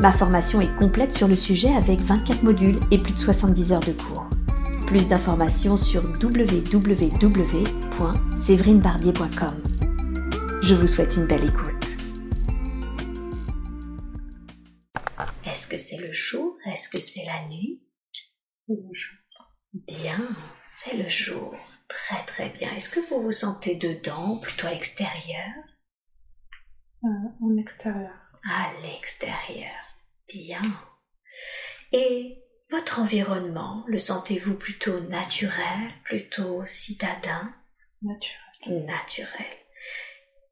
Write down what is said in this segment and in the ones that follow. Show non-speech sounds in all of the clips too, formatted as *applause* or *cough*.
Ma formation est complète sur le sujet avec 24 modules et plus de 70 heures de cours. Plus d'informations sur www.séverinebarbier.com. Je vous souhaite une belle écoute. Est-ce que c'est le jour? Est-ce que c'est la nuit? Le jour. Bien, c'est le jour. Très très bien. Est-ce que vous vous sentez dedans, plutôt à l'extérieur? Euh, en extérieur. À l'extérieur. Bien. Et votre environnement, le sentez-vous plutôt naturel, plutôt citadin? Naturel. Naturel.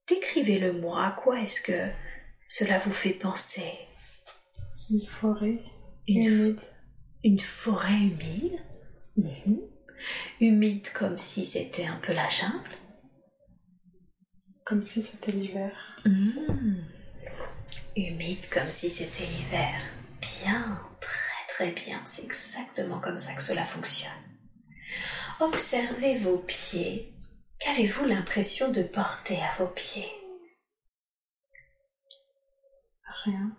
Décrivez-le moi, à quoi est-ce que cela vous fait penser? Une forêt. Une humide. Une forêt humide? Mhm. Humide comme si c'était un peu la jungle? Comme si c'était l'hiver. Mhm. Humide comme si c'était l'hiver. Bien, très très bien, c'est exactement comme ça que cela fonctionne. Observez vos pieds. Qu'avez-vous l'impression de porter à vos pieds? Rien.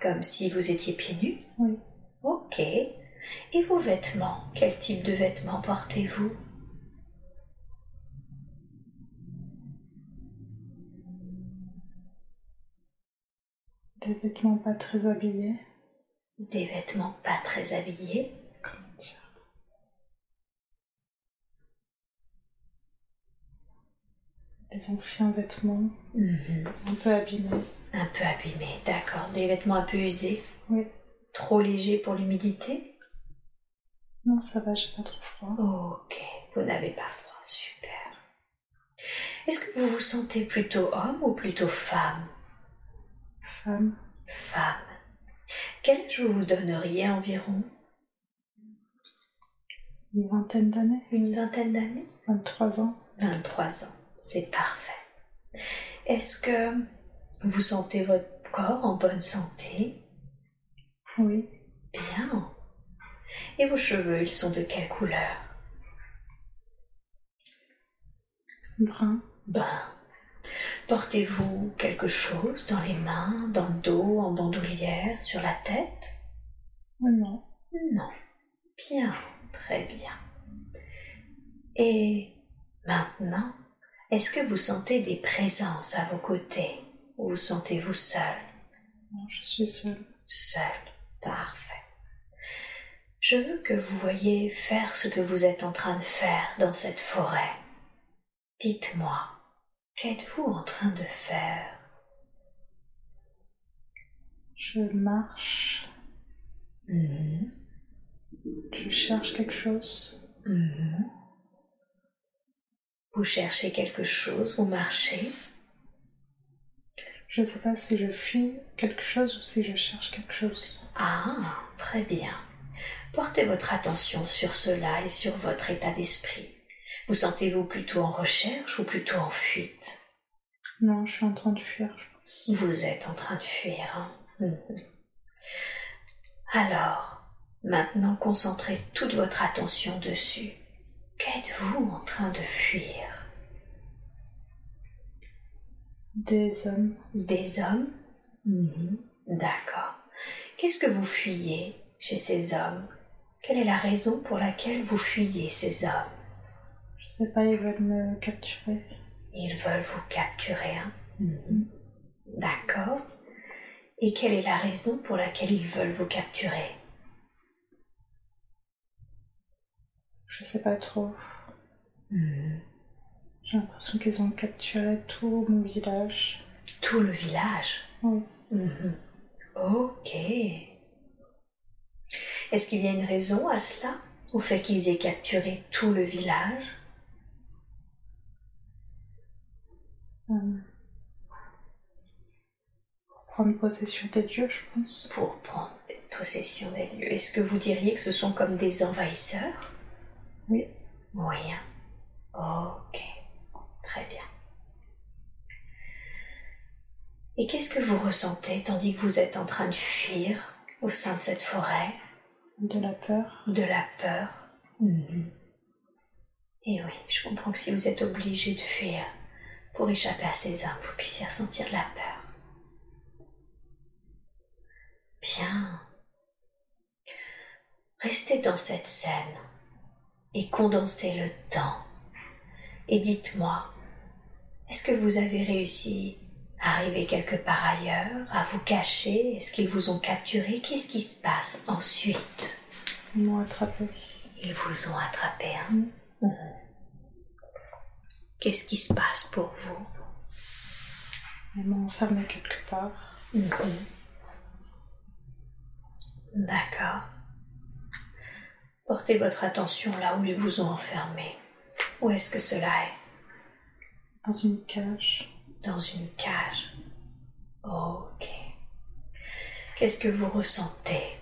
Comme si vous étiez pieds nus? Oui. Ok. Et vos vêtements? Quel type de vêtements portez-vous? Des vêtements pas très habillés. Des vêtements pas très habillés Comment dire? Des anciens vêtements. Mhm. Un peu abîmés. Un peu abîmés, d'accord. Des vêtements un peu usés Oui. Trop légers pour l'humidité? Non, ça va, j'ai pas trop froid. Ok, vous n'avez pas froid, super. Est-ce que vous vous sentez plutôt homme ou plutôt femme? Femme. Femme. Quel âge vous vous donneriez environ? Une vingtaine d'années. Une vingtaine d'années? 23 ans. 23 ans, c'est parfait. Est-ce que vous sentez votre corps en bonne santé? Oui. Bien. Et vos cheveux, ils sont de quelle couleur? Brun. Ben, portez-vous quelque chose dans les mains, dans le dos, en bandoulière, sur la tête? Non. Non. Bien, très bien. Et maintenant, est-ce que vous sentez des présences à vos côtés? Ou vous sentez-vous seul? Non, je suis seule. Seul. Parfait. Je veux que vous voyez faire ce que vous êtes en train de faire dans cette forêt. Dites-moi, qu'êtes-vous en train de faire? Je marche. Mhm, Je cherche quelque chose. mhm. Vous cherchez quelque chose, vous marchez? Je sais pas si je fuis quelque chose ou si je cherche quelque chose. Ah, très bien. Portez votre attention sur cela et sur votre état d'esprit. Vous sentez-vous plutôt en recherche ou plutôt en fuite? Non, je suis en train de fuir, je pense. Vous êtes en train de fuir. hein? Mhm. Alors, maintenant concentrez toute votre attention dessus. Qu'êtes-vous en train de fuir? Des hommes. Des hommes? Mhm. D'accord. Qu'est-ce que vous fuyez chez ces hommes? Quelle est la raison pour laquelle vous fuyez ces hommes? Je sais pas, ils veulent me capturer. Ils veulent vous capturer, hein Mhm. D'accord. Et quelle est la raison pour laquelle ils veulent vous capturer? Je sais pas trop. Mhm. J'ai l'impression qu'ils ont capturé tout mon village. Tout le village? Oui. Mhm. Ok. Est-ce qu'il y a une raison à cela? Au fait qu'ils aient capturé tout le village? Euh, pour prendre possession des dieux, je pense. pour prendre possession des lieux. Est-ce que vous diriez que ce sont comme des envahisseurs? Oui. Oui. Ok. Très bien. Et qu'est-ce que vous ressentez tandis que vous êtes en train de fuir au sein de cette forêt? De la peur. De la peur. Mhm. Et oui, je comprends que si vous êtes obligé de fuir pour échapper à ces hommes, vous puissiez ressentir de la peur. Bien. Restez dans cette scène et condensez le temps. Et dites-moi, est-ce que vous avez réussi à arriver quelque part ailleurs, à vous cacher? Est-ce qu'ils vous ont capturé? Qu'est-ce qui se passe ensuite? Ils m'ont attrapé. Ils vous ont attrapé, hein? Mhm. Qu'est-ce qui se passe pour vous? M'ont enfermé quelque part. Mhm. D'accord. Portez votre attention là où ils vous ont enfermé. Où est-ce que cela est? Dans une cage. Dans une cage. Ok. Qu'est-ce que vous ressentez?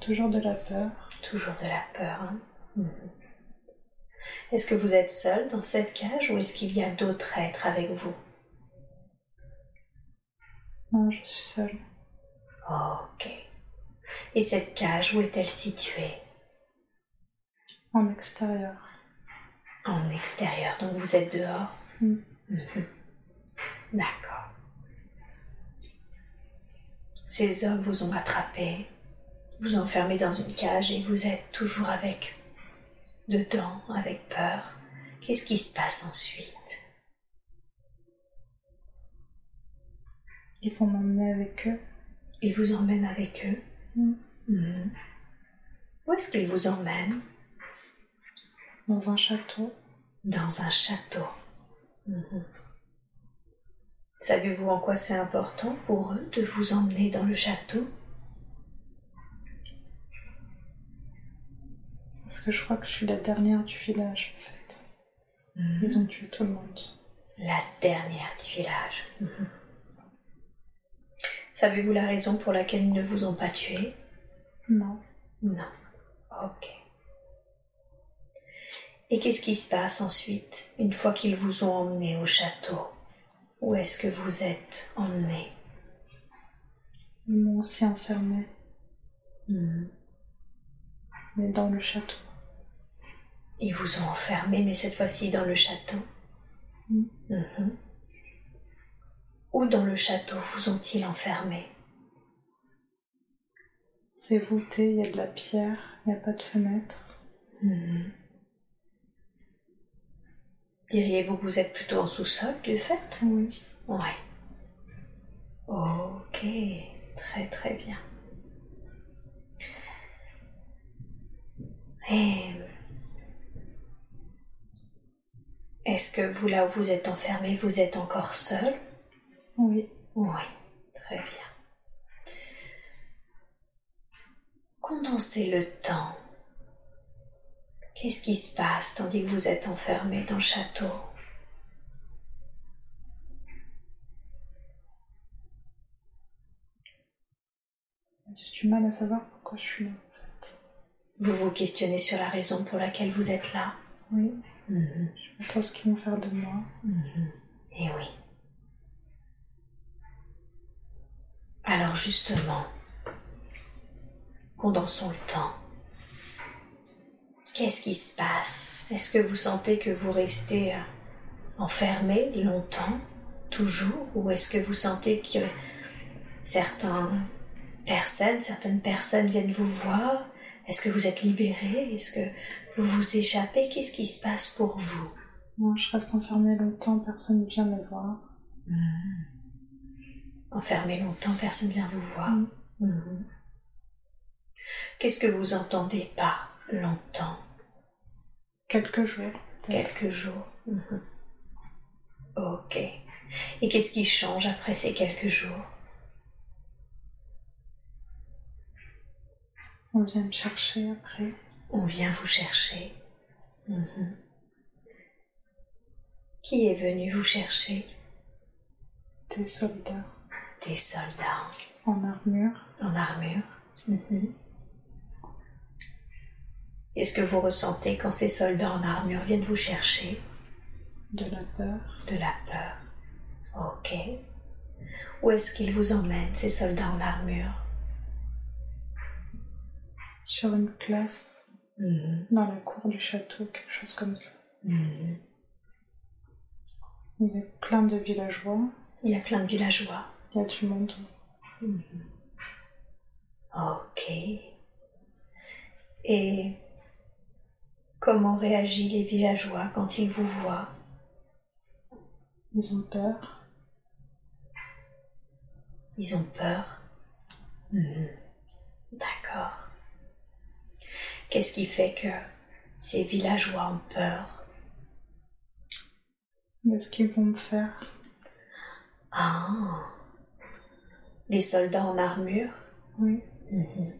Toujours de la peur. Toujours de la peur. Hein Mhm. Est-ce que vous êtes seul dans cette cage ou est-ce qu'il y a d'autres êtres avec vous? Non, je suis seule. Ok. Et cette cage, où est-elle située? En extérieur. En extérieur, donc vous êtes dehors? Mm. Mhm. D'accord. Ces hommes vous ont attrapé, vous ont enfermé dans une cage et vous êtes toujours avec, dedans, avec peur. Qu'est-ce qui se passe ensuite? Ils vont m'emmener avec eux. Ils vous emmènent avec eux? Mm. Mhm. Où est-ce qu'ils vous emmènent? Dans un château. Dans un château. Mhm. Savez-vous en quoi c'est important pour eux de vous emmener dans le château? Parce que je crois que je suis la dernière du village, en fait. Ils ont tué tout le monde. La dernière du village. Mhm. Savez-vous la raison pour laquelle ils ne vous ont pas tué? Non. Non. Ok. Et qu'est-ce qui se passe ensuite, une fois qu'ils vous ont emmené au château? Où est-ce que vous êtes emmené Ils m'ont aussi enfermée, Mais dans le château. Ils vous ont enfermé, mais cette fois-ci dans le château. Mm. Mhm. Où dans le château vous ont-ils enfermé C'est voûté, il y a de la pierre, il n'y a pas de fenêtre. Mhm. Diriez-vous que vous êtes plutôt en sous-sol du fait? Oui. Ouais. Ok, très très bien. Et est-ce que vous, là où vous êtes enfermé, vous êtes encore seul? Oui. Oui, très bien. Condensez le temps. Qu'est-ce qui se passe tandis que vous êtes enfermé dans le château? J'ai du mal à savoir pourquoi je suis là. Vous vous questionnez sur la raison pour laquelle vous êtes là Oui. Mhm. Je pas trop ce qu'ils vont faire de moi. Mhm. Eh oui. Alors justement, condensons le temps. Qu'est-ce qui se passe? Est-ce que vous sentez que vous restez euh, enfermé longtemps, toujours, ou est-ce que vous sentez que certaines personnes, certaines personnes viennent vous voir? Est-ce que vous êtes libéré? Est-ce que vous vous échappez? Qu'est-ce qui se passe pour vous? Moi, je reste enfermée longtemps, personne ne vient me voir. Enfermé longtemps, personne vient vous voir. Mm. Mhm. Qu'est-ce que vous entendez par longtemps? Quelques jours. Quelques jours. Mhm. Ok. Et qu'est-ce qui change après ces quelques jours? On vient me chercher après. On vient vous chercher. Mhm. Qui est venu vous chercher? Des soldats. Des soldats. En armure. En armure. Mhm. Qu'est-ce que vous ressentez quand ces soldats en armure viennent vous chercher? De la peur. De la peur. Ok. Où est-ce qu'ils vous emmènent, ces soldats en armure? Sur une classe. Mhm. Dans la cour du château, quelque chose comme ça. Mhm. Il y a plein de villageois. Il y a plein de villageois. Il y a du monde. Mhm. Ok. Et comment réagissent les villageois quand ils vous voient? Ils ont peur. Ils ont peur? Mhm. D'accord. Qu'est-ce qui fait que ces villageois ont peur De ce qu'ils vont me faire. Ah. Les soldats en armure Oui. Mhm.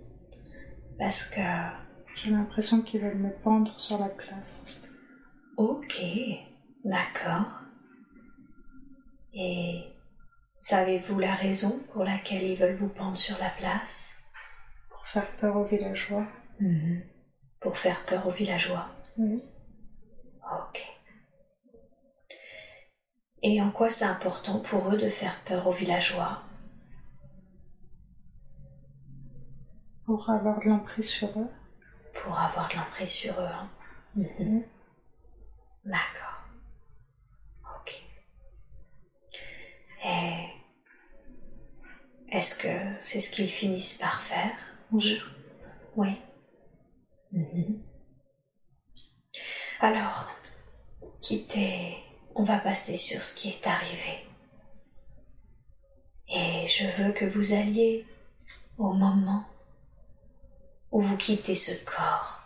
Parce que... J'ai l'impression qu'ils veulent me pendre sur la place. Ok. D'accord. Et savez-vous la raison pour laquelle ils veulent vous pendre sur la place? Pour faire peur aux villageois. Mhm. Pour faire peur aux villageois. Ok. Et en quoi c'est important pour eux de faire peur aux villageois? Pour avoir de l'emprise sur eux. Pour avoir de l'emprise sur eux. hein. Mhm. *laughs* D'accord. Ok. Et est-ce que c'est ce qu'ils finissent par faire? Oui. Mhm. Alors, quittez, on va passer sur ce qui est arrivé. Et je veux que vous alliez au moment où vous quittez ce corps.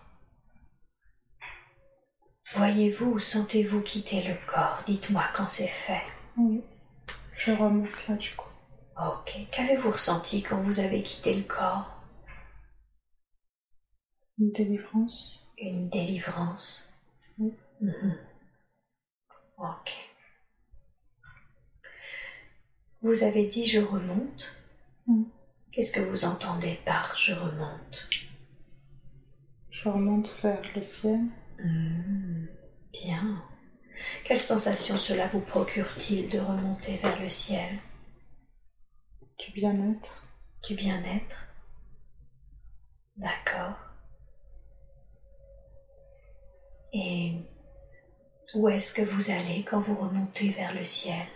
Voyez-vous ou sentez-vous quitter le corps? Dites-moi quand c'est fait. Oui. Je remonte là du coup. Ok. Qu'avez-vous ressenti quand vous avez quitté le corps? Une délivrance. Une délivrance. Oui. Mhm. Ok. Vous avez dit je remonte. Mm. Qu'est-ce que vous entendez par je remonte? Je remonte vers le ciel. Hmm, Bien. Quelle sensation cela vous procure-t-il de remonter vers le ciel? Du bien-être. Du bien-être D'accord. Et où est-ce que vous allez quand vous remontez vers le ciel?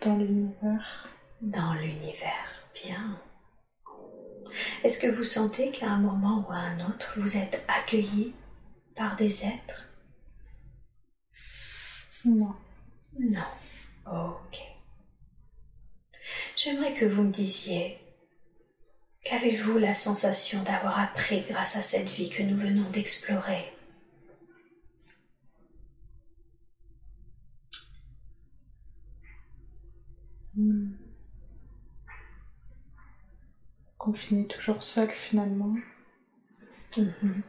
Dans l'univers. Dans l'univers. Bien. Est-ce que vous sentez qu'à un moment ou à un autre, vous êtes accueilli par des êtres? Non. Non. Ok. J'aimerais que vous me disiez, qu'avez-vous la sensation d'avoir appris grâce à cette vie que nous venons d'explorer? Hmm. Qu'on finit toujours seul finalement. Mhm.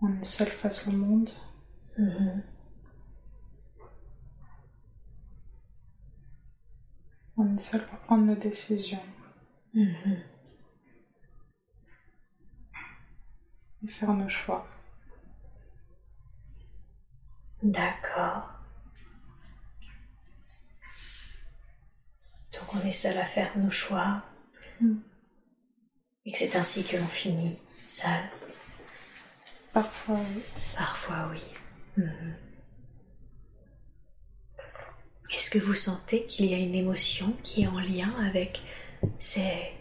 On est seul face au monde. Mhm. On est seul pour prendre nos décisions Mhm. et faire nos choix. D'accord. Donc on est seul à faire nos choix Mm. et que c'est ainsi que l'on finit seul. Parfois, oui. Parfois oui. Mhm. Est-ce que vous sentez qu'il y a une émotion qui est en lien avec ces,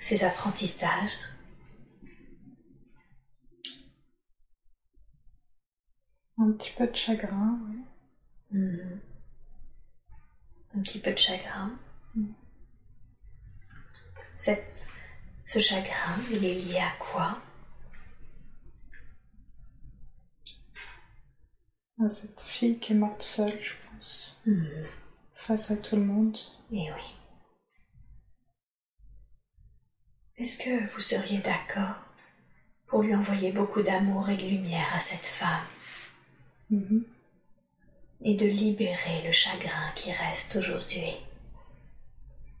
ces apprentissages? Un petit peu de chagrin. oui. Mhm. Un petit peu de chagrin. Mm. Cette, ce chagrin, il est lié à quoi? À cette fille qui est morte seule, je pense, Mhm. face à tout le monde. Eh oui. Est-ce que vous seriez d'accord pour lui envoyer beaucoup d'amour et de lumière à cette femme? Mhm. et de libérer le chagrin qui reste aujourd'hui.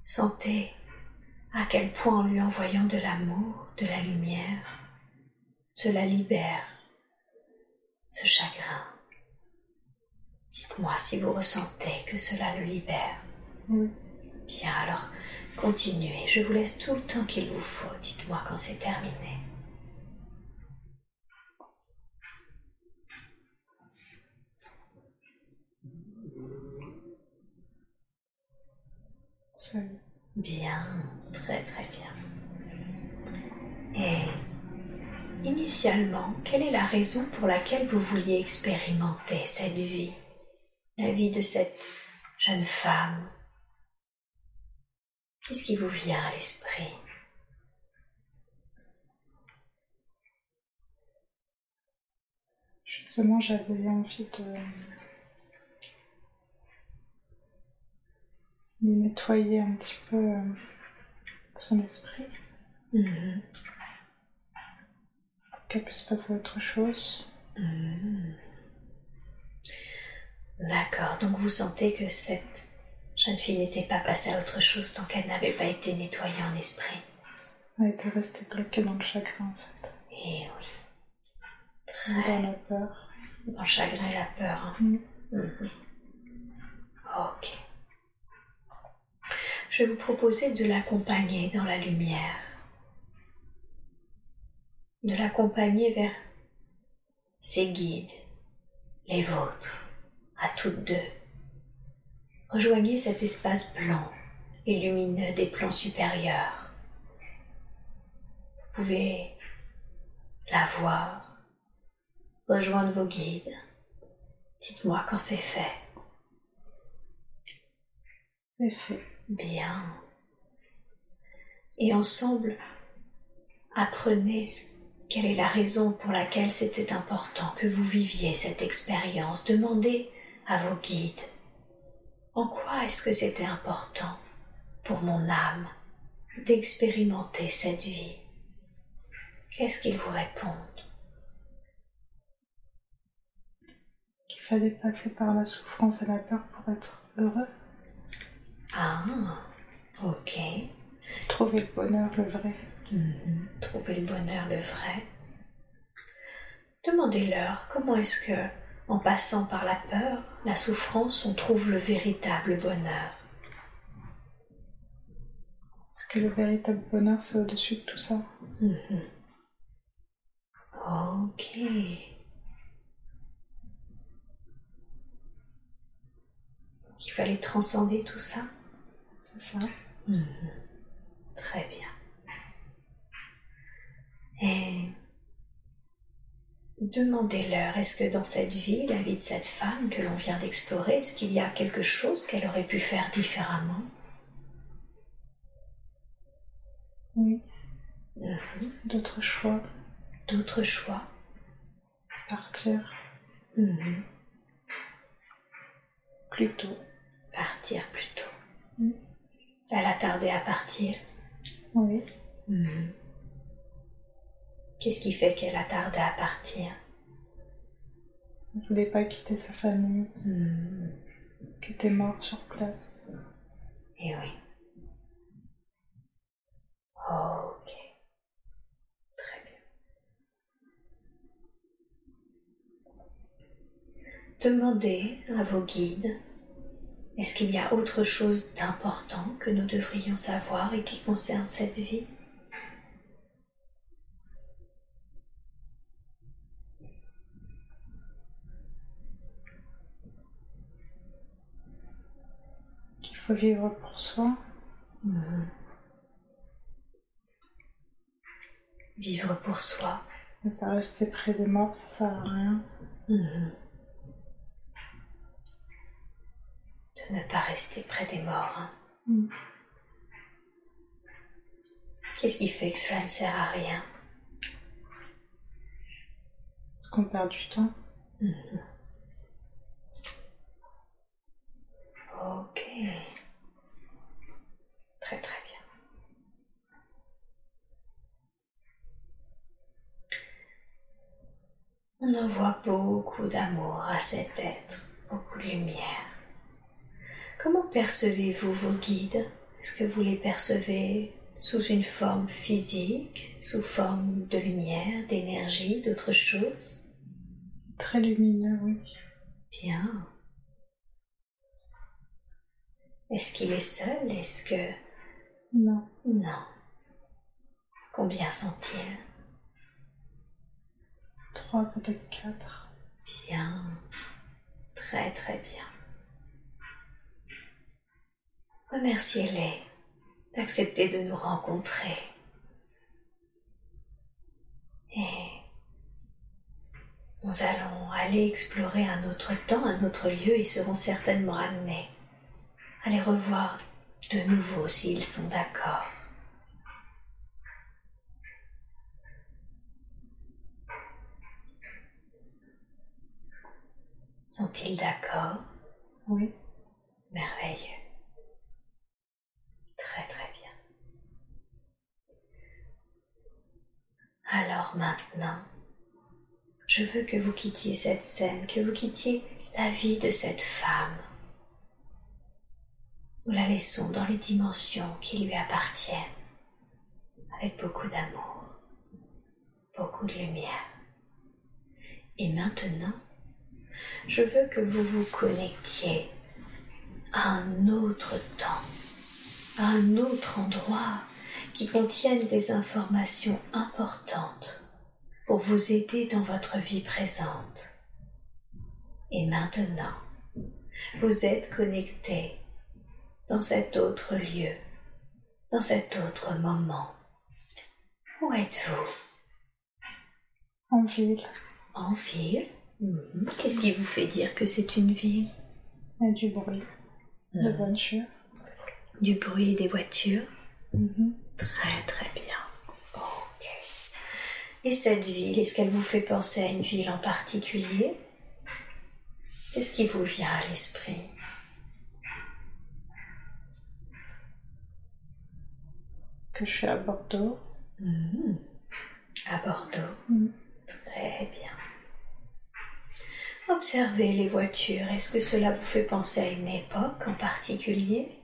Sentez à quel point en lui envoyant de l'amour, de la lumière, cela libère ce chagrin. Dites-moi si vous ressentez que cela le libère. Bien, alors continuez. Je vous laisse tout le temps qu'il vous faut. Dites-moi quand c'est terminé. Bien, très très bien. Et initialement, quelle est la raison pour laquelle vous vouliez expérimenter cette vie, la vie de cette jeune femme? Qu'est-ce qui vous vient à l'esprit? Justement, j'avais envie de nettoyer un petit peu euh, son esprit. Mhm. Qu'elle puisse passer à autre chose. Mhm. D'accord, donc vous sentez que cette jeune fille n'était pas passée à autre chose tant qu'elle n'avait pas été nettoyée en esprit. Elle était restée bloquée dans le chagrin en fait. Et oui. Dans la peur. Dans le chagrin et la peur. hein. Mm. Mhm. Ok. Je vais vous proposer de l'accompagner dans la lumière. De l'accompagner vers ses guides, les vôtres, à toutes deux. Rejoignez cet espace blanc et lumineux des plans supérieurs. Vous pouvez la voir, rejoindre vos guides. Dites-moi quand c'est fait. C'est fait. Bien. Et ensemble, apprenez quelle est la raison pour laquelle c'était important que vous viviez cette expérience. Demandez à vos guides en quoi est-ce que c'était important pour mon âme d'expérimenter cette vie? Qu'est-ce qu'ils vous répondent? Qu'il fallait passer par la souffrance et la peur pour être heureux. Ah, ok. Trouver le bonheur, le vrai. Mhm. Trouver le bonheur, le vrai. Demandez-leur comment est-ce que, en passant par la peur, la souffrance, on trouve le véritable bonheur. Parce que le véritable bonheur, c'est au-dessus de tout ça? Mhm. Ok. Il fallait transcender tout ça. C'est ça. Mhm. Très bien. Et demandez-leur, est-ce que dans cette vie, la vie de cette femme que l'on vient d'explorer, est-ce qu'il y a quelque chose qu'elle aurait pu faire différemment? Oui. Mhm. D'autres choix. D'autres choix Partir Mhm. plus tôt. Partir plus tôt. Mhm. Elle a tardé à partir. Oui. Mhm. Qu'est-ce qui fait qu'elle a tardé à partir? Elle voulait pas quitter sa famille, qui était morte sur place. Eh oui. Ok. Très bien. Demandez à vos guides, est-ce qu'il y a autre chose d'important que nous devrions savoir et qui concerne cette vie? Qu'il faut vivre pour soi. Mhm. Vivre pour soi. Ne pas rester près des morts, ça sert à rien. Mhm. De ne pas rester près des morts. hein. Mm. Qu'est-ce qui fait que cela ne sert à rien? Parce qu'on perd du temps. Mhm. Ok. Très très bien. On envoie beaucoup d'amour à cet être beaucoup de lumière. Comment percevez-vous vos guides? Est-ce que vous les percevez sous une forme physique, sous forme de lumière, d'énergie, d'autre chose Très lumineux, oui. Bien. Est-ce qu'il est seul? Est-ce que... Non. Non. Combien sont-ils? Trois, peut-être quatre. Bien. Très très bien. Remerciez-les d'accepter de nous rencontrer. Et nous allons aller explorer un autre temps, un autre lieu et seront certainement amenés à les revoir de nouveau s'ils sont d'accord. Sont-ils d'accord? Oui. Merveilleux. Très très bien. Alors maintenant, je veux que vous quittiez cette scène, que vous quittiez la vie de cette femme. Nous la laissons dans les dimensions qui lui appartiennent, avec beaucoup d'amour, beaucoup de lumière. Et maintenant, je veux que vous vous connectiez à un autre temps, à un autre endroit qui contienne des informations importantes pour vous aider dans votre vie présente. Et maintenant, vous êtes connecté dans cet autre lieu, dans cet autre moment. Où êtes-vous? En ville. En ville? Mhm. Qu'est-ce qui vous fait dire que c'est une ville? Du bruit. De Mhm. voitures. Du bruit des voitures? Mhm. Très très bien. Ok. Et cette ville, est-ce qu'elle vous fait penser à une ville en particulier? Qu'est-ce qui vous vient à l'esprit? Que je suis à Bordeaux. Mhm. À Bordeaux. Mhm. Très bien. Observez les voitures. Est-ce que cela vous fait penser à une époque en particulier?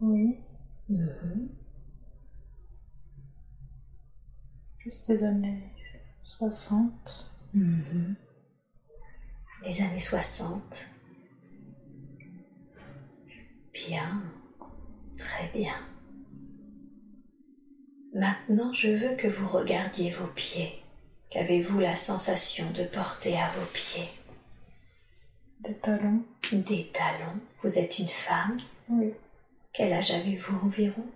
Oui. Mhm. Juste des années 60. Mhm. Les années 60. Bien, très bien. Maintenant, je veux que vous regardiez vos pieds. Qu'avez-vous la sensation de porter à vos pieds? Des talons. Des talons. Vous êtes une femme? Oui. Quel âge avez-vous environ?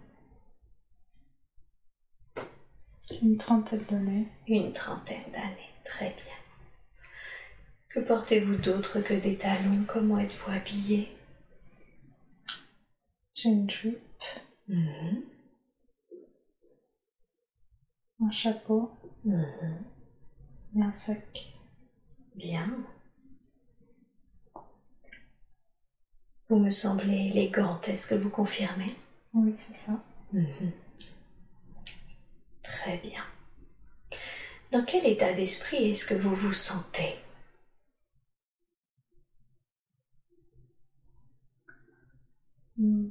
Une trentaine d'années. Une trentaine d'années. Très bien. Que portez-vous d'autre que des talons? Comment êtes-vous habillé? J'ai une jupe, Mhm. un chapeau Mhm. et un sac. Bien. Vous me semblez élégante, est-ce que vous confirmez? Oui, c'est ça. Mhm. Très bien. Dans quel état d'esprit est-ce que vous vous sentez? Hmm.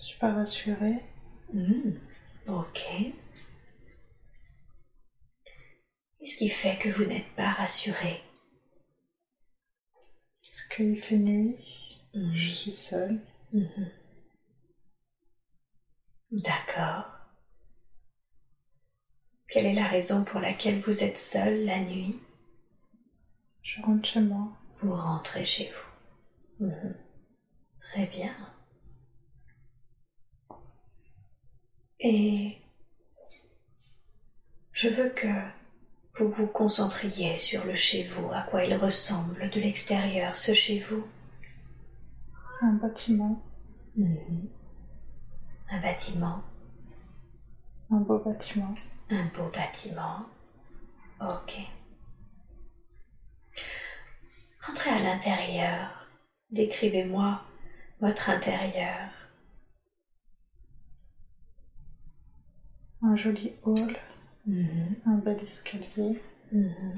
Je suis pas rassurée. Mhm. Ok. Qu'est-ce qui fait que vous n'êtes pas rassuré Est-ce qu'il fait nuit? Mhm. Je suis seule. Mhm. D'accord. Quelle est la raison pour laquelle vous êtes seul la nuit? Je rentre chez moi. Vous rentrez chez vous. Mhm. Très bien. Et je veux que vous vous concentriez sur le chez vous, à quoi il ressemble de l'extérieur, ce chez vous? C'est un bâtiment. Mhm. Un bâtiment, Un beau bâtiment. un beau bâtiment. Ok. Entrez à l'intérieur. Décrivez-moi votre intérieur. Un joli hall. Mhm. Un bel escalier. Mhm.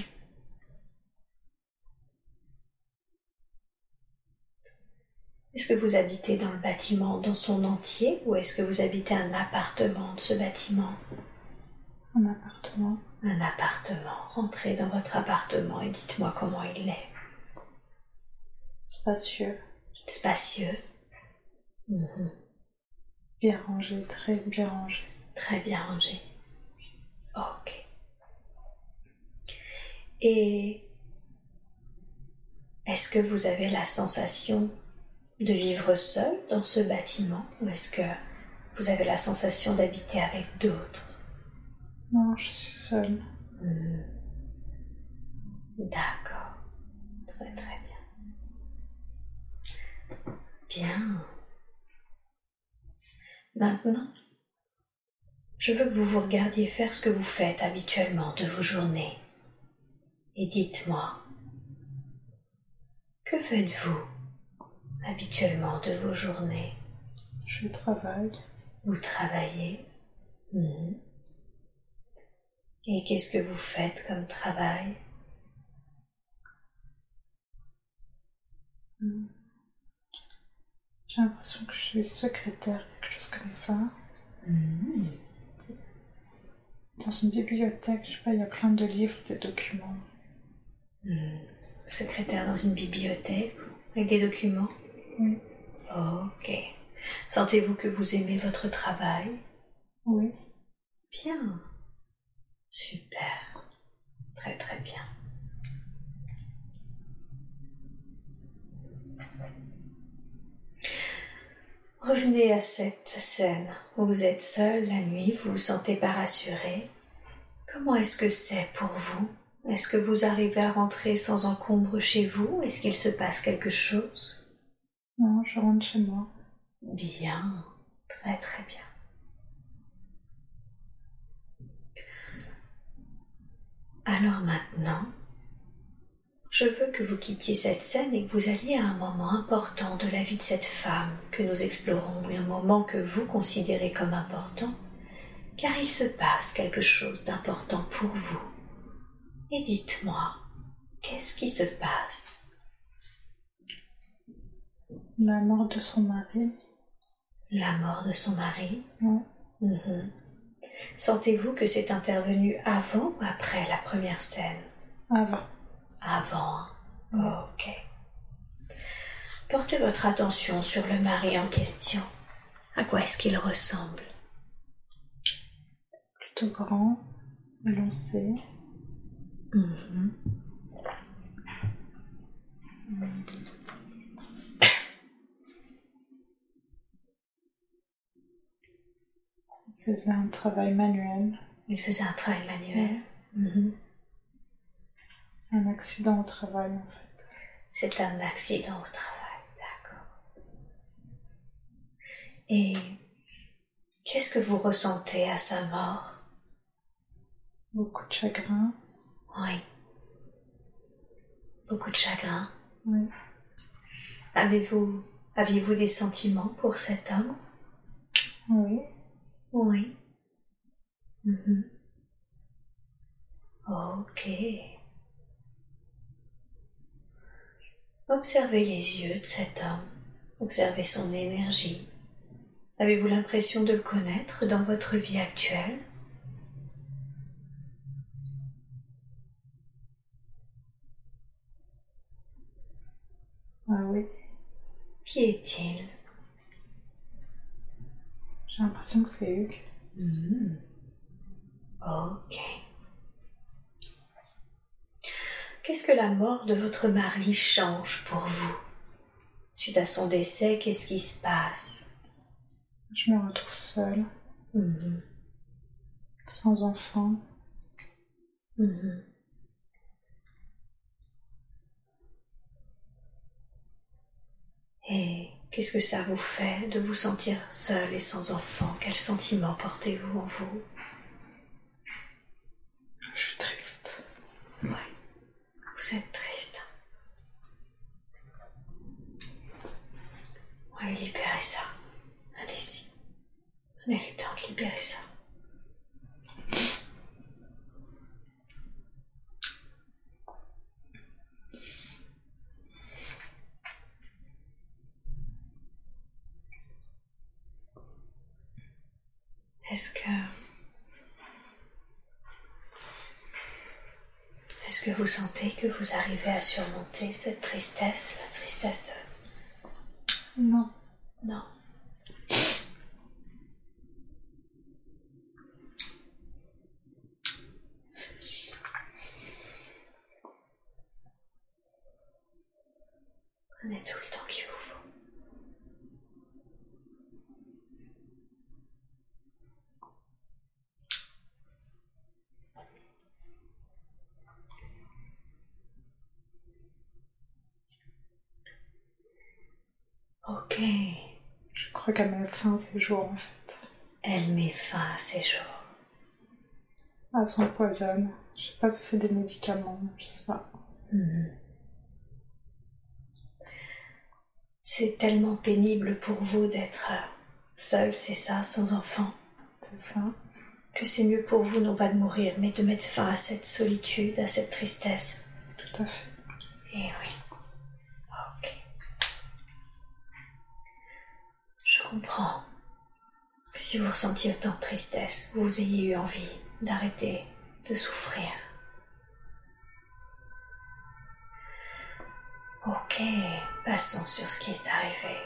Est-ce que vous habitez dans le bâtiment dans son entier ou est-ce que vous habitez un appartement de ce bâtiment? Un appartement. Un appartement. Rentrez dans votre appartement et dites-moi comment il est. Spacieux. Spacieux. Mhm. Bien rangé, très bien rangé. Très bien rangé. Ok. Et est-ce que vous avez la sensation de vivre seul dans ce bâtiment ou est-ce que vous avez la sensation d'habiter avec d'autres? Non, je suis seule. Hmm. D'accord. Très très bien. Bien. Maintenant, je veux que vous vous regardiez faire ce que vous faites habituellement de vos journées. Et dites-moi, que faites-vous habituellement de vos journées? Je travaille. Vous travaillez? Mhm. Et qu'est-ce que vous faites comme travail? Hmm. J'ai l'impression que je suis secrétaire, quelque chose comme ça. Mhm. Dans une bibliothèque, je sais pas, il y a plein de livres, des documents. Hmm. Secrétaire dans une bibliothèque avec des documents Oui. Ok. Sentez-vous que vous aimez votre travail? Oui. Bien. Super. Très très bien. Revenez à cette scène où vous êtes seul la nuit, vous vous sentez pas rassuré. Comment est-ce que c'est pour vous? Est-ce que vous arrivez à rentrer sans encombre chez vous? Est-ce qu'il se passe quelque chose? Non, je rentre chez moi. Bien, très très bien. Alors maintenant, je veux que vous quittiez cette scène et que vous alliez à un moment important de la vie de cette femme que nous explorons, et un moment que vous considérez comme important, car il se passe quelque chose d'important pour vous. Et dites-moi, qu'est-ce qui se passe? La mort de son mari. La mort de son mari? Mhm. Sentez-vous que c'est intervenu avant ou après la première scène? Avant. Avant. hein Ok. Portez votre attention sur le mari en question. À quoi est-ce qu'il ressemble? Plutôt grand, élancé. Mhm. Il faisait un travail manuel. Il faisait un travail manuel. Mhm. Un accident au travail en fait. C'est un accident au travail, d'accord. Et qu'est-ce que vous ressentez à sa mort? Beaucoup de chagrin. Oui. Beaucoup de chagrin. Oui. Avez-vous aviez-vous des sentiments pour cet homme? Oui. Oui. Mhm. Ok. Observez les yeux de cet homme. Observez son énergie. Avez-vous l'impression de le connaître dans votre vie actuelle? Ah oui. Qui est-il? J'ai l'impression que c'est Hugues. Mhm. Ok. Qu'est-ce que la mort de votre mari change pour vous? Suite à son décès, qu'est-ce qui se passe? Je me retrouve seule, Mhm. sans enfant. Mhm. Et qu'est-ce que ça vous fait de vous sentir seul et sans enfant? Quel sentiment portez-vous en vous? Je suis. Vous êtes triste. Oui, libérez ça. Allez-y. Prenez le temps de libérer ça. Est-ce que que vous sentez que vous arrivez à surmonter cette tristesse, la tristesse de... Non. Non. Prenez tout le temps qu'il vous faut. Ok, Je crois qu'elle met fin à ses jours en fait. elle met fin à ses jours. Elle s'empoisonne. Je sais pas si c'est des médicaments, je sais pas. Mhm. C'est tellement pénible pour vous d'être euh, seul, c'est ça, sans enfant, C'est ça. que c'est mieux pour vous non pas de mourir, mais de mettre fin à cette solitude, à cette tristesse. Tout à fait. Eh oui. Ok. Je comprends que si vous ressentiez autant de tristesse, vous ayez eu envie d'arrêter de souffrir. Ok, passons sur ce qui est arrivé.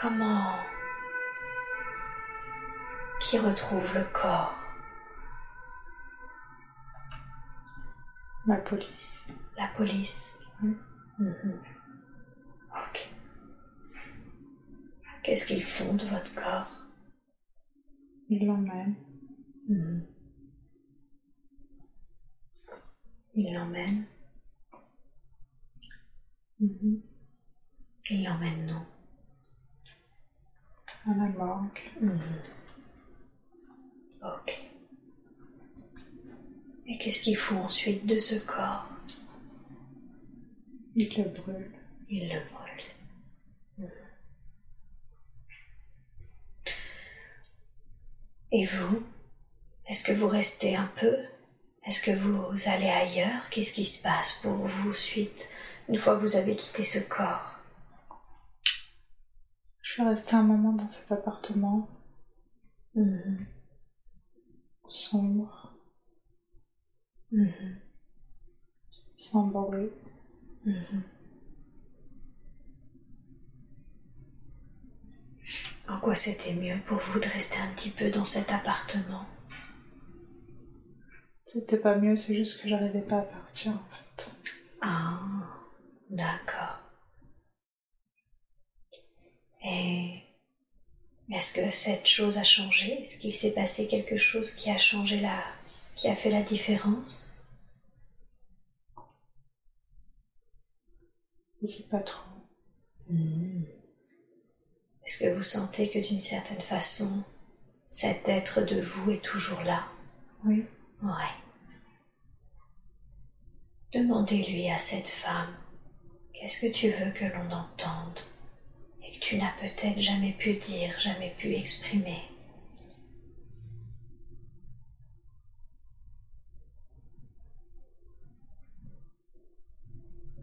Comment Qui retrouve le corps? La police. La police. Oui. Mhm. Qu'est-ce qu'ils font de votre corps? Ils l'emmènent. Ils l'emmènent? Ils l'emmènent non? À la morgue. Mhm. Ok. Et qu'est-ce qu'ils font ensuite de ce corps? Ils le brûlent. Ils le brûlent. Et vous Est-ce que vous restez un peu? Est-ce que vous allez ailleurs? Qu'est-ce qui se passe pour vous suite une fois que vous avez quitté ce corps? Je suis restée un moment dans cet appartement Mhm. sombre, Mhm. sans bruit. Mhm. En quoi c'était mieux pour vous de rester un petit peu dans cet appartement? C'était pas mieux, c'est juste que j'arrivais pas à partir en fait. Ah, d'accord. Et est-ce que cette chose a changé? Est-ce qu'il s'est passé quelque chose qui a changé la... qui a fait la différence? Je sais pas trop. Est-ce que vous sentez que d'une certaine façon, cet être de vous est toujours là? Oui. Ouais. Demandez-lui à cette femme, qu'est-ce que tu veux que l'on entende et que tu n'as peut-être jamais pu dire, jamais pu exprimer?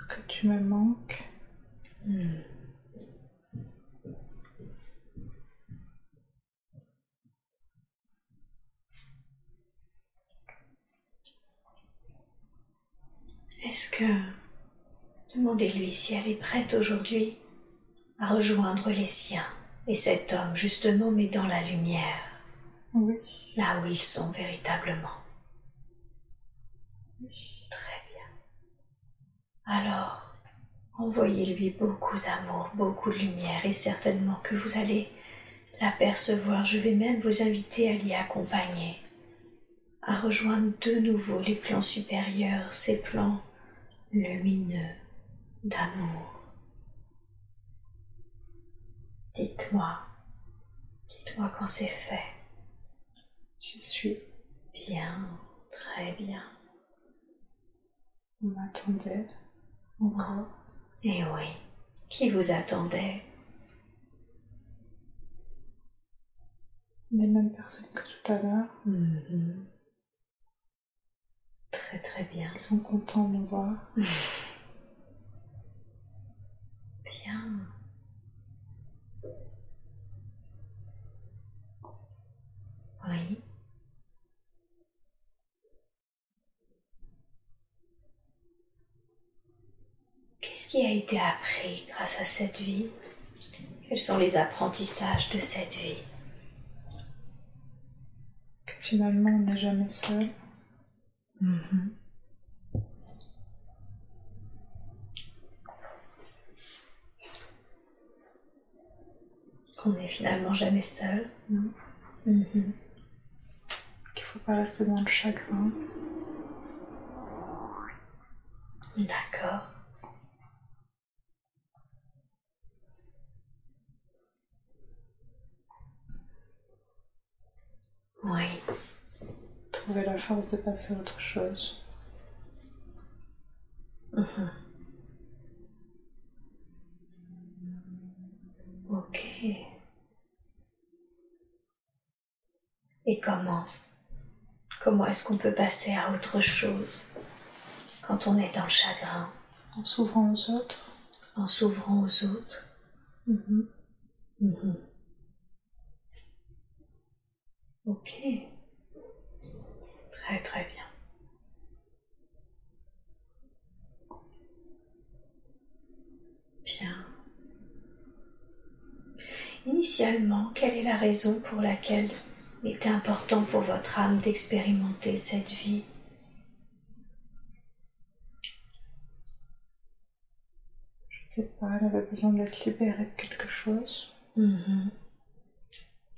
Que tu me manques. Hmm. Est-ce que... Demandez-lui si elle est prête aujourd'hui à rejoindre les siens et cet homme justement mais dans la lumière, Oui. là où ils sont véritablement. Très bien. Alors, envoyez-lui beaucoup d'amour, beaucoup de lumière et certainement que vous allez l'apercevoir. Je vais même vous inviter à l'y accompagner, à rejoindre de nouveau les plans supérieurs, ces plans lumineux d'amour. Dites-moi, dites-moi quand c'est fait. J'y suis. Bien, très bien. On m'attendait. Encore. Et oui, qui vous attendait? Les mêmes personnes que tout à l'heure. Mhm. Très très bien. Ils sont contents de nous voir. *laughs* bien. Oui. Qu'est-ce qui a été appris grâce à cette vie? Quels sont les apprentissages de cette vie? Que finalement on n'est jamais seul. Mhm. Qu'on n'est finalement jamais seul. Non. Mhm. Qu'il faut pas rester dans le chagrin. D'accord. Oui. Trouver la force de passer à autre chose. Mhm. Ok. Et comment? Comment est-ce qu'on peut passer à autre chose quand on est dans le chagrin, En s'ouvrant aux autres. en s'ouvrant aux autres Mhm. Mhm. Ok. Très très bien. Bien. Initialement, quelle est la raison pour laquelle il était important pour votre âme d'expérimenter cette vie? Je sais pas, elle avait besoin d'être libérée de quelque chose. Mhm.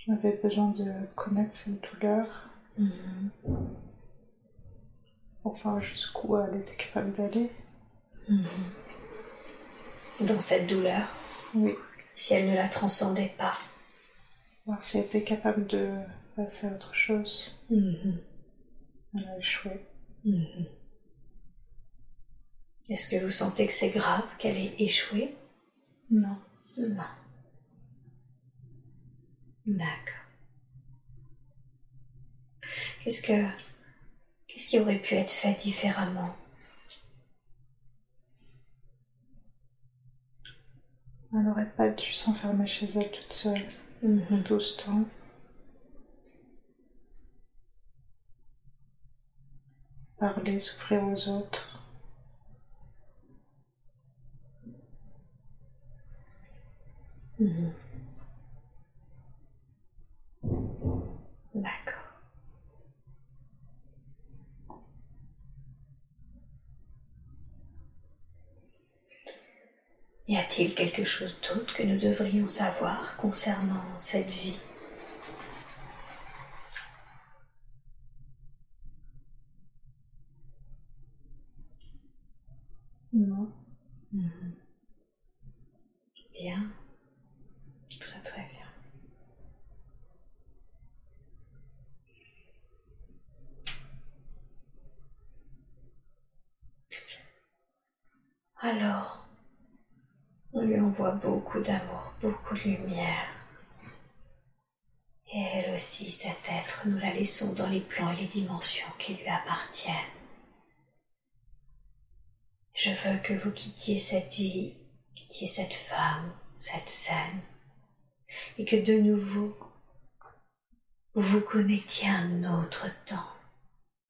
Elle avait besoin de connaître ses douleurs. Mhm. Voir jusqu'où elle était capable d'aller. Mhm. Dans cette douleur, Oui. si elle ne la transcendait pas. Voir si elle était capable de passer à autre chose. Mhm. Elle a échoué. Mhm. Est-ce que vous sentez que c'est grave qu'elle ait échoué? Non. Non. D'accord. Qu'est-ce que qu'est-ce qui aurait pu être fait différemment? Elle n'aurait pas dû s'enfermer chez elle toute seule. Mhm. Tout ce temps. Parler, souffrir aux autres. Mhm. D'accord. Y a-t-il quelque chose d'autre que nous devrions savoir concernant cette vie? Non. Mhm. Bien. Très très bien. Alors, on envoie beaucoup d'amour, beaucoup de lumière. Et elle aussi, cet être, nous la laissons dans les plans et les dimensions qui lui appartiennent. Je veux que vous quittiez cette vie, quittiez cette femme, cette scène, et que de nouveau, vous vous connectiez à un autre temps,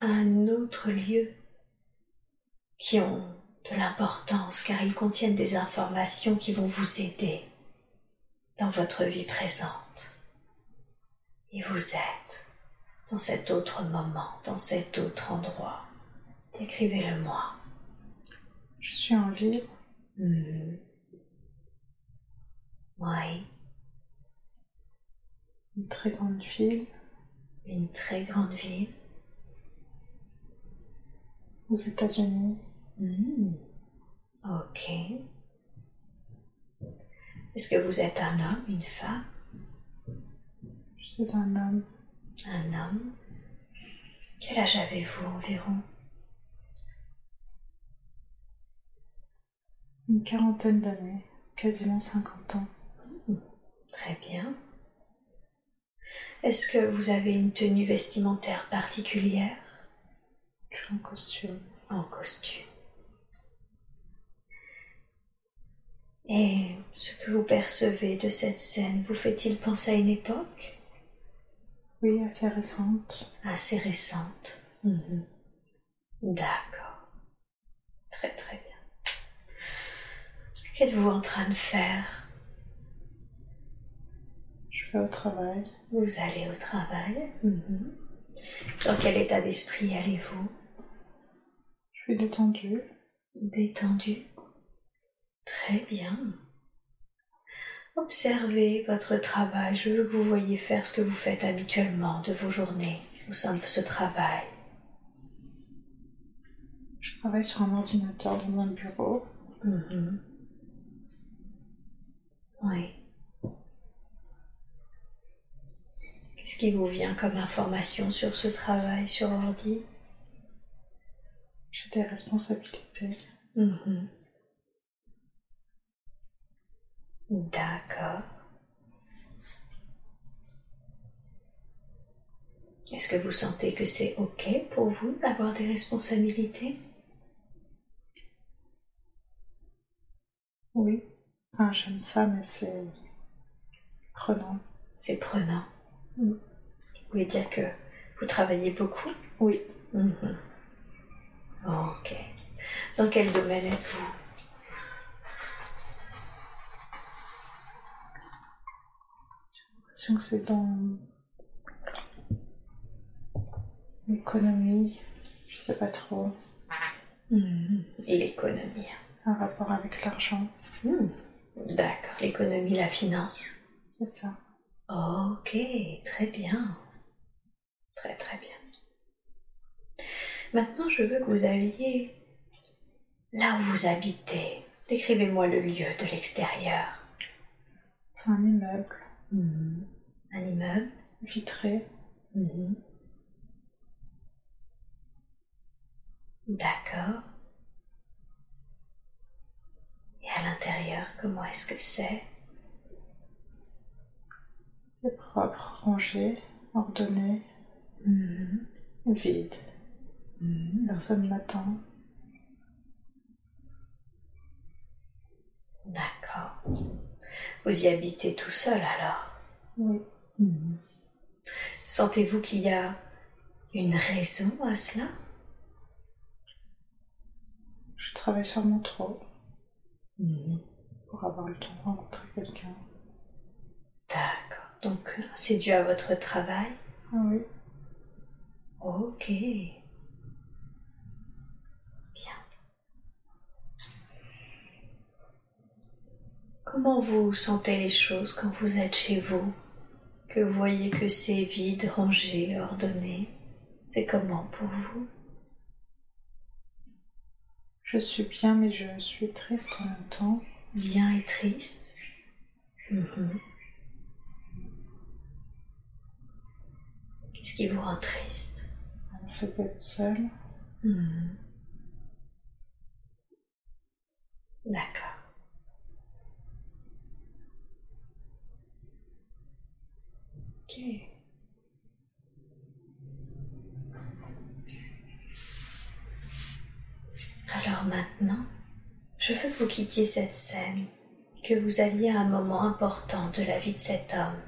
un autre lieu, qui ont de l'importance car ils contiennent des informations qui vont vous aider dans votre vie présente. Et vous êtes dans cet autre moment, dans cet autre endroit. Décrivez-le moi. Je suis en ville. Mhm. Oui, Une très grande ville. une très grande ville. Aux États-Unis. Mhm. Ok. Est-ce que vous êtes un homme, une femme, Je suis un homme. un homme? Quel âge avez-vous environ? Une quarantaine d'années. Quasiment 50 ans. Très bien. Est-ce que vous avez une tenue vestimentaire particulière? Je suis en costume. en costume Et ce que vous percevez de cette scène vous fait-il penser à une époque? Oui, assez récente. assez récente D'accord. Très très bien. Qu'êtes-vous en train de faire? Je vais au travail. Vous allez au travail? Mhm. Dans quel état d'esprit allez-vous? Je suis détendue. Détendu Très bien. Observez votre travail. Je veux que vous voyez faire ce que vous faites habituellement de vos journées au sein de ce travail. Je travaille sur un ordinateur dans un bureau. Mhm. Oui. Qu'est-ce qui vous vient comme information sur ce travail sur ordi J'ai des responsabilités. Mhm. D'accord. Est-ce que vous sentez que c'est OK pour vous d'avoir des responsabilités? Oui. Enfin, j'aime ça, mais c'est prenant. C'est prenant. Vous voulez dire que vous travaillez beaucoup? Oui. Mhm. Ok. Dans quel domaine êtes-vous? L'impression que c'est dans l'économie. Je sais pas trop. Mhm. L'économie. Un rapport avec l'argent. Hmm. D'accord. L'économie, la finance. C'est ça. Ok, très bien. Très très bien. Maintenant, je veux que vous alliez là où vous habitez. Décrivez-moi le lieu de l'extérieur. C'est un immeuble Un immeuble vitré. Mhm. D'accord. Et à l'intérieur, comment est-ce que c'est? C'est propre, rangé, ordonné, Mhm. vide. Mhm. Personne m'attend. D'accord. Vous y habitez tout seul alors Oui. Sentez-vous qu'il y a une raison à cela? Je travaille sur mon trop pour avoir le temps de rencontrer quelqu'un. D'accord. Donc c'est dû à votre travail? Ah oui. Ok. Comment vous sentez les choses quand vous êtes chez vous? Que vous voyez que c'est vide, rangé, ordonné C'est comment pour vous? Je suis bien, mais je suis triste en même temps. Bien et triste? Mhm. Qu'est-ce qui vous rend triste? Le fait d'être seule. Mhm. D'accord. Ok. Alors maintenant, je veux que vous quittiez cette scène, que vous alliez à un moment important de la vie de cet homme,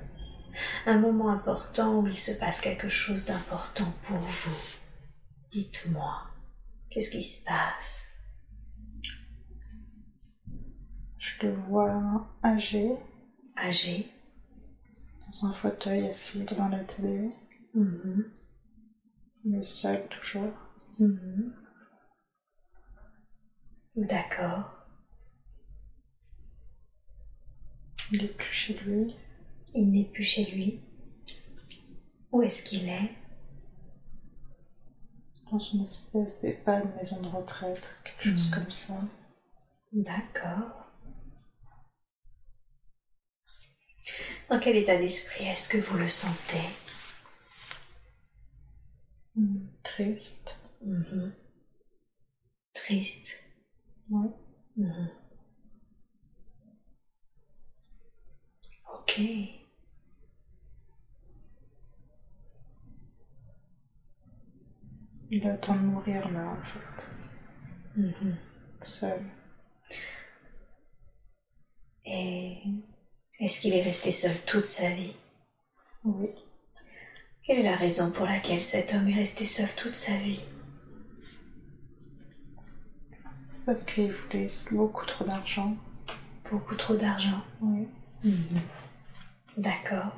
un moment important où il se passe quelque chose d'important pour vous. Dites-moi, qu'est-ce qui se passe? Je le vois âgé, Âgé? Dans un fauteuil assis devant la télé, Mhm. mais seul toujours. Mhm. D'accord. Il est plus chez lui. Il n'est plus chez lui. Où est-ce qu'il est? Dans une espèce d'EHPAD, maison de retraite, quelque chose Mhm. comme ça. D'accord. Dans quel état d'esprit est-ce que vous le sentez Hmm, Triste. Mhm. Triste. Ouais. Mhm. Ok. Il attend de mourir là, en fait. Mhm. Seul. Et est-ce qu'il est resté seul toute sa vie Oui. Quelle est la raison pour laquelle cet homme est resté seul toute sa vie Parce qu'il voulait beaucoup trop d'argent. Beaucoup trop d'argent. Oui. *laughs* D'accord.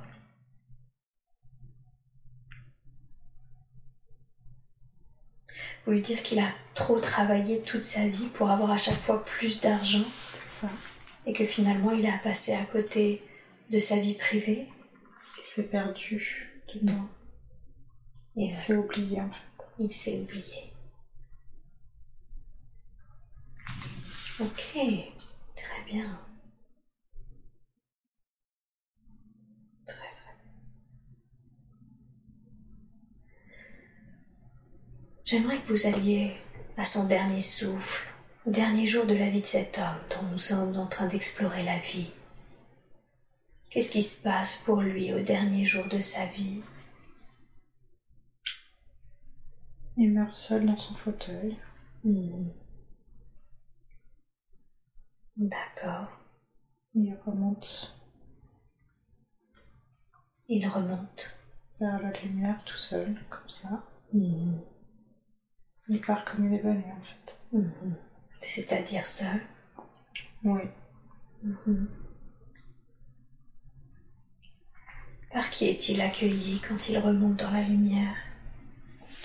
Vous voulez dire qu'il a trop travaillé toute sa vie pour avoir à chaque fois plus d'argent? C'est ça. Et que finalement il a passé à côté de sa vie privée Il s'est perdu dedans. et Il s'est oublié en fait. il s'est oublié. Ok, très bien. Très très bien. J'aimerais que vous alliez à son dernier souffle, au dernier jour de la vie de cet homme dont nous sommes en train d'explorer la vie. Qu'est-ce qui se passe pour lui au dernier jour de sa vie? Il meurt seul dans son fauteuil. Hmm. D'accord. Il remonte Il remonte. vers la lumière tout seul, comme ça. Mhm. Il part comme il est venu en fait. Mhm. C'est-à-dire seul. Oui. Mhm. Par qui est-il accueilli quand il remonte dans la lumière?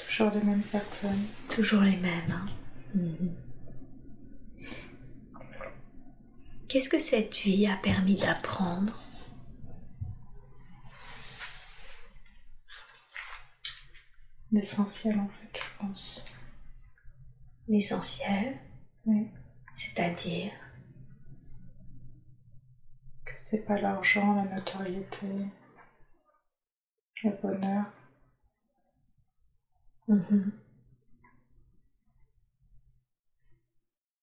Toujours les mêmes personnes. Toujours les mêmes. hein. Mhm. Qu'est-ce que cette vie a permis d'apprendre? L'essentiel en fait, je pense. L'essentiel, Oui. c'est-à-dire Que c'est pas l'argent, la notoriété, le bonheur. Mhm.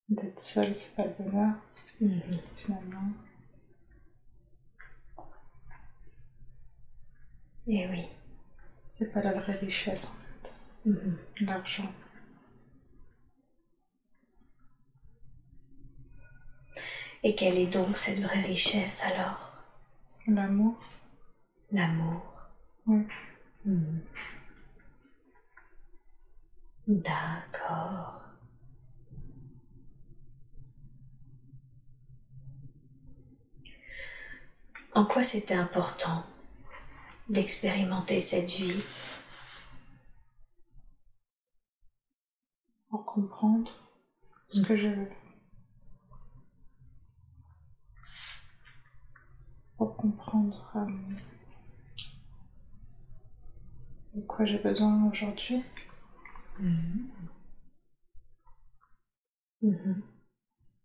D'être seul, c'est pas le bonheur, Mhm. finalement. Eh oui. C'est pas la vraie richesse en fait. Mhm. L'argent. Et quelle est donc cette vraie richesse alors? L'amour. L'amour. Oui. Mhm. D'accord. En quoi c'était important d'expérimenter cette vie? Pour comprendre ce que je veux. Pour comprendre euh, de quoi j'ai besoin aujourd'hui. Mhm.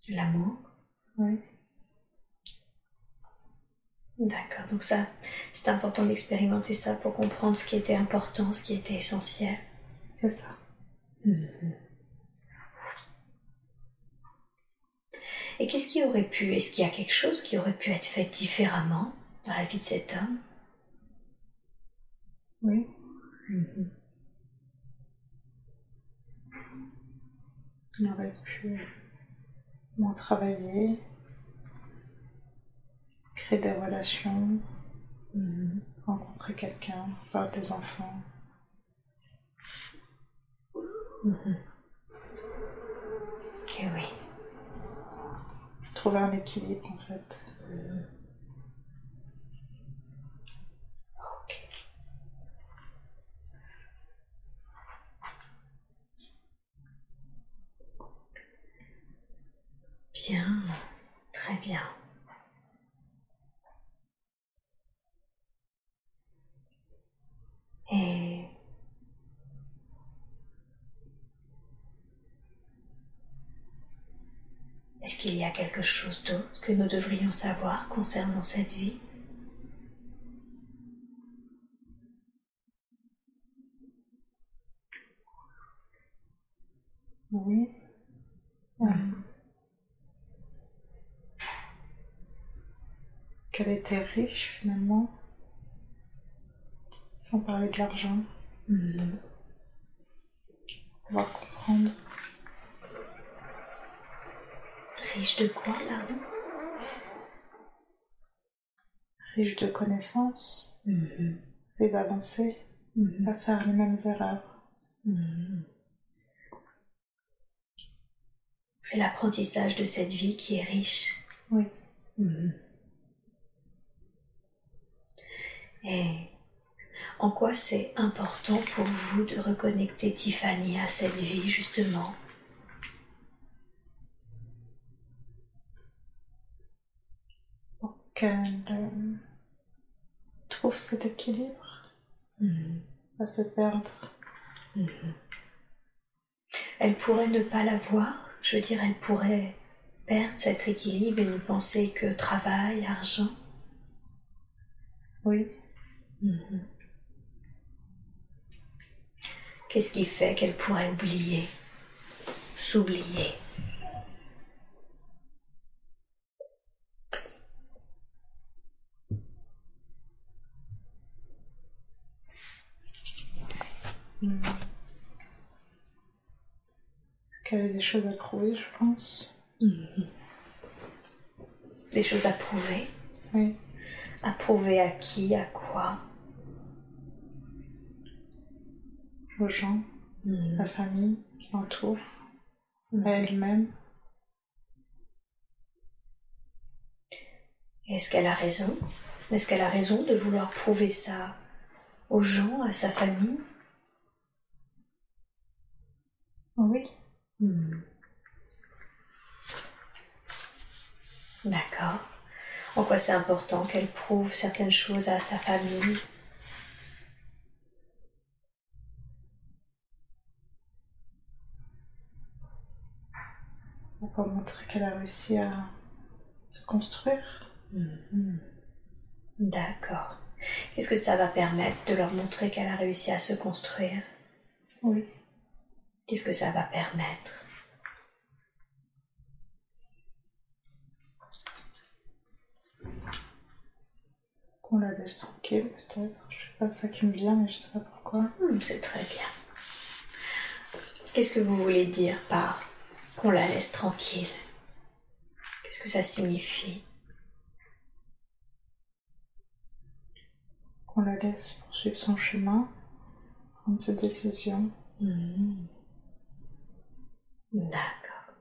L'amour Oui. D'accord, donc ça, c'est important d'expérimenter ça pour comprendre ce qui était important, ce qui était essentiel. C'est ça. Et qu'est-ce qui aurait pu, est-ce qu'il y a quelque chose qui aurait pu être fait différemment dans la vie de cet homme? Oui. On aurait pu moins travailler, créer des relations, Mhm. rencontrer quelqu'un, avoir des enfants. Eh oui. Trouver un équilibre en fait. Bien, très bien. Et est-ce qu'il y a quelque chose d'autre que nous devrions savoir concernant cette vie? Oui. Qu'elle était riche finalement, sans parler de l'argent, pouvoir comprendre Riche de quoi, pardon riche de connaissances, c'est d'avancer, pas faire les mêmes erreurs. C'est l'apprentissage de cette vie qui est riche. Oui. Mhm. Et en quoi c'est important pour vous de reconnecter Tiffany à cette vie, justement? Qu'elle trouve cet équilibre, Mhm. pas se perdre. Mhm. Elle pourrait ne pas l'avoir, je veux dire, elle pourrait perdre cet équilibre et ne penser que travail, argent. Oui, Mhm. Qu'est-ce qui fait qu'elle pourrait oublier, s'oublier? Hmm. Parce qu'elle a des choses à prouver, je pense. Mhm. Des choses à prouver. Oui, À prouver à qui, à quoi aux gens, Mhm. la famille qui l'entoure, à elle-même. Est-ce qu'elle a raison? Est-ce qu'elle a raison de vouloir prouver ça aux gens, à sa famille? Oui, D'accord. En quoi c'est important qu'elle prouve certaines choses à sa famille? Va montrer qu'elle a réussi à se construire. Mhm. D'accord. Qu'est-ce que ça va permettre de leur montrer qu'elle a réussi à se construire? Oui, Qu'est-ce que ça va permettre? Qu'on la laisse tranquille peut-être. Je sais pas ça qui me vient, mais je sais pas pourquoi. Hmm, C'est très bien. Qu'est-ce que vous voulez dire par qu'on la laisse tranquille? Qu'est-ce que ça signifie? Qu'on la laisse poursuivre son chemin, prendre ses décisions. Mhm. D'accord.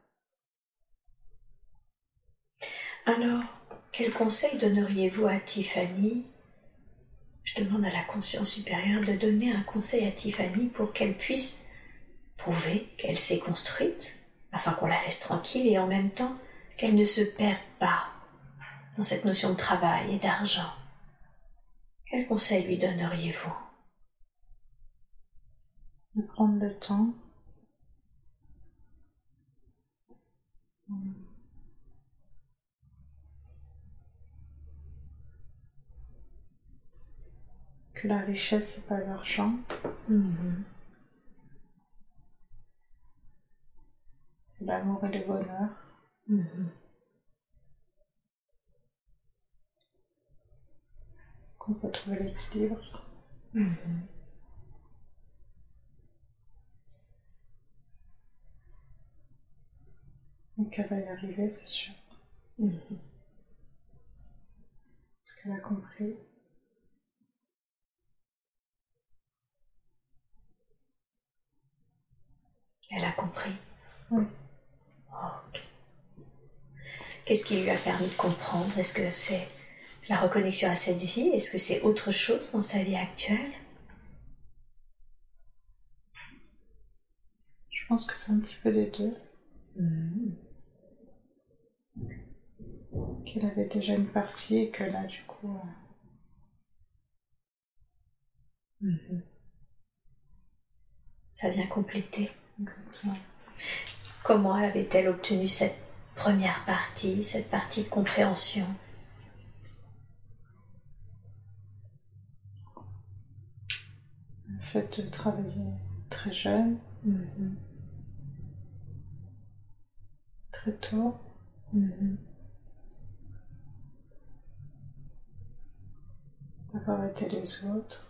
Alors, quel conseil donneriez-vous à Tiffany? Je demande à la conscience supérieure de donner un conseil à Tiffany pour qu'elle puisse prouver qu'elle s'est construite, afin qu'on la laisse tranquille et en même temps qu'elle ne se perde pas dans cette notion de travail et d'argent. Quel conseil lui donneriez-vous? Prendre le temps. Que la richesse, c'est pas l'argent. Mhm. C'est l'amour et le bonheur. Mhm. Qu'on peut trouver l'équilibre. Mhm. Et qu'elle va y arriver, c'est sûr. Mhm. Parce qu'elle a compris. Elle a compris. Oui. Ok. Qu'est-ce qui lui a permis de comprendre? Est-ce que c'est la reconnexion à cette vie? Est-ce que c'est autre chose dans sa vie actuelle? Je pense que c'est un petit peu les deux. Mhm. Qu'elle avait déjà une partie et que là, du coup, euh, Mhm. Ça vient compléter. Comment avait-elle obtenu cette première partie, cette partie de compréhension? Le fait de travailler très jeune, Mhm. très tôt, Mhm. d'avoir aidé les autres.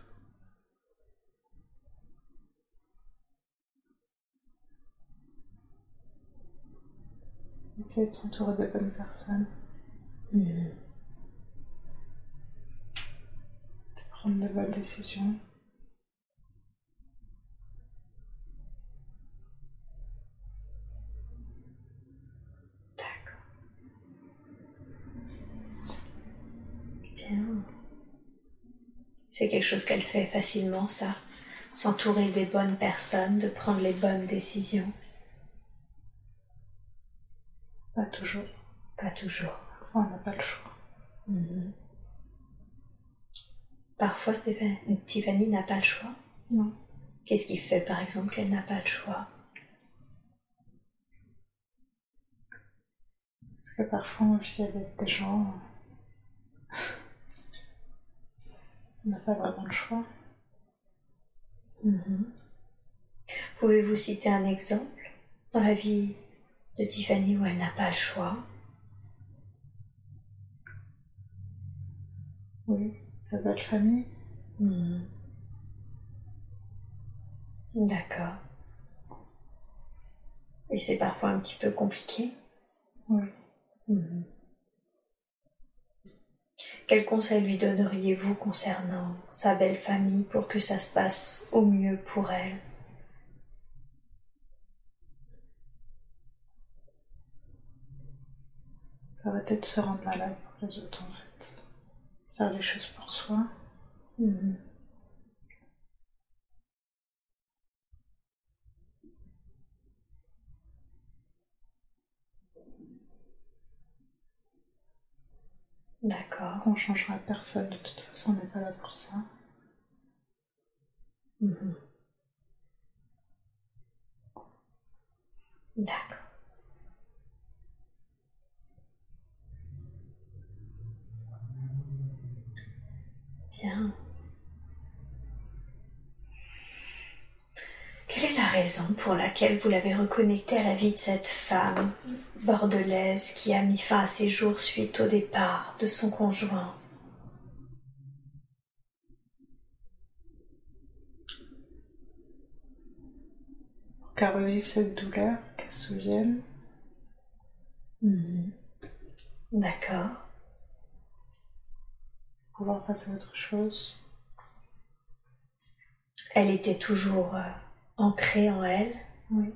Essaye de s'entourer de bonnes personnes. De prendre de bonnes décisions. D'accord. Bien. C'est quelque chose qu'elle fait facilement, ça. S'entourer des bonnes personnes, de prendre les bonnes décisions. Pas toujours. Pas toujours. Parfois, on n'a pas le choix. Mhm. Parfois, Stéphane- Tiffany n'a pas le choix. Non. Qu'est-ce qui fait, par exemple, qu'elle n'a pas le choix? Parce que parfois, on vit avec des gens. euh, on n'a pas vraiment le choix. Mhm. Pouvez-vous citer un exemple? Dans la vie de Tiffany où elle n'a pas le choix Oui. Sa belle famille. Mhm. D'accord. Et c'est parfois un petit peu compliqué Oui. Mhm. Quel conseil lui donneriez-vous concernant sa belle famille pour que ça se passe au mieux pour elle? Arrêter de se rendre malade pour les autres, en fait. Faire les choses pour soi. Mhm. D'accord. On changera personne, de toute façon, on n'est pas là pour ça. Mhm. D'accord. Bien. Quelle est la raison pour laquelle vous l'avez reconnecté à la vie de cette femme bordelaise qui a mis fin à ses jours suite au départ de son conjoint? Pour qu'elle revive cette douleur, qu'elle se souvienne. Mhm. D'accord. Pouvoir passer à autre chose. Elle était toujours euh, ancrée en elle. Oui.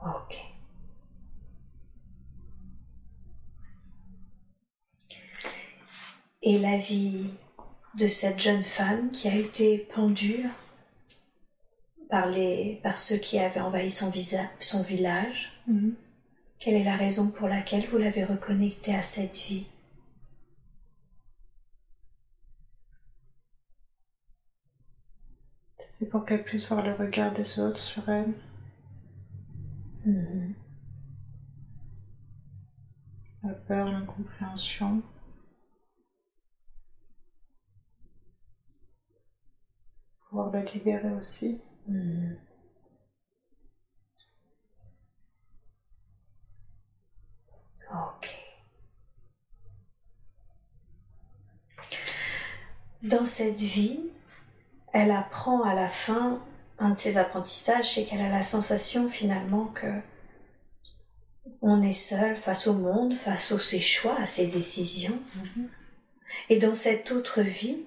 Ok. Et la vie de cette jeune femme qui a été pendue par, les, par ceux qui avaient envahi son, visa- son village, Mhm. Quelle est la raison pour laquelle vous l'avez reconnectée à cette vie? C'est pour qu'elle puisse voir le regard des autres sur elle. Mhm. La peur, l'incompréhension. Pouvoir la libérer aussi. Mhm. Ok. Dans cette vie, elle apprend à la fin, un de ses apprentissages, c'est qu'elle a la sensation finalement que on est seul face au monde, face à ses choix, à ses décisions. Et dans cette autre vie,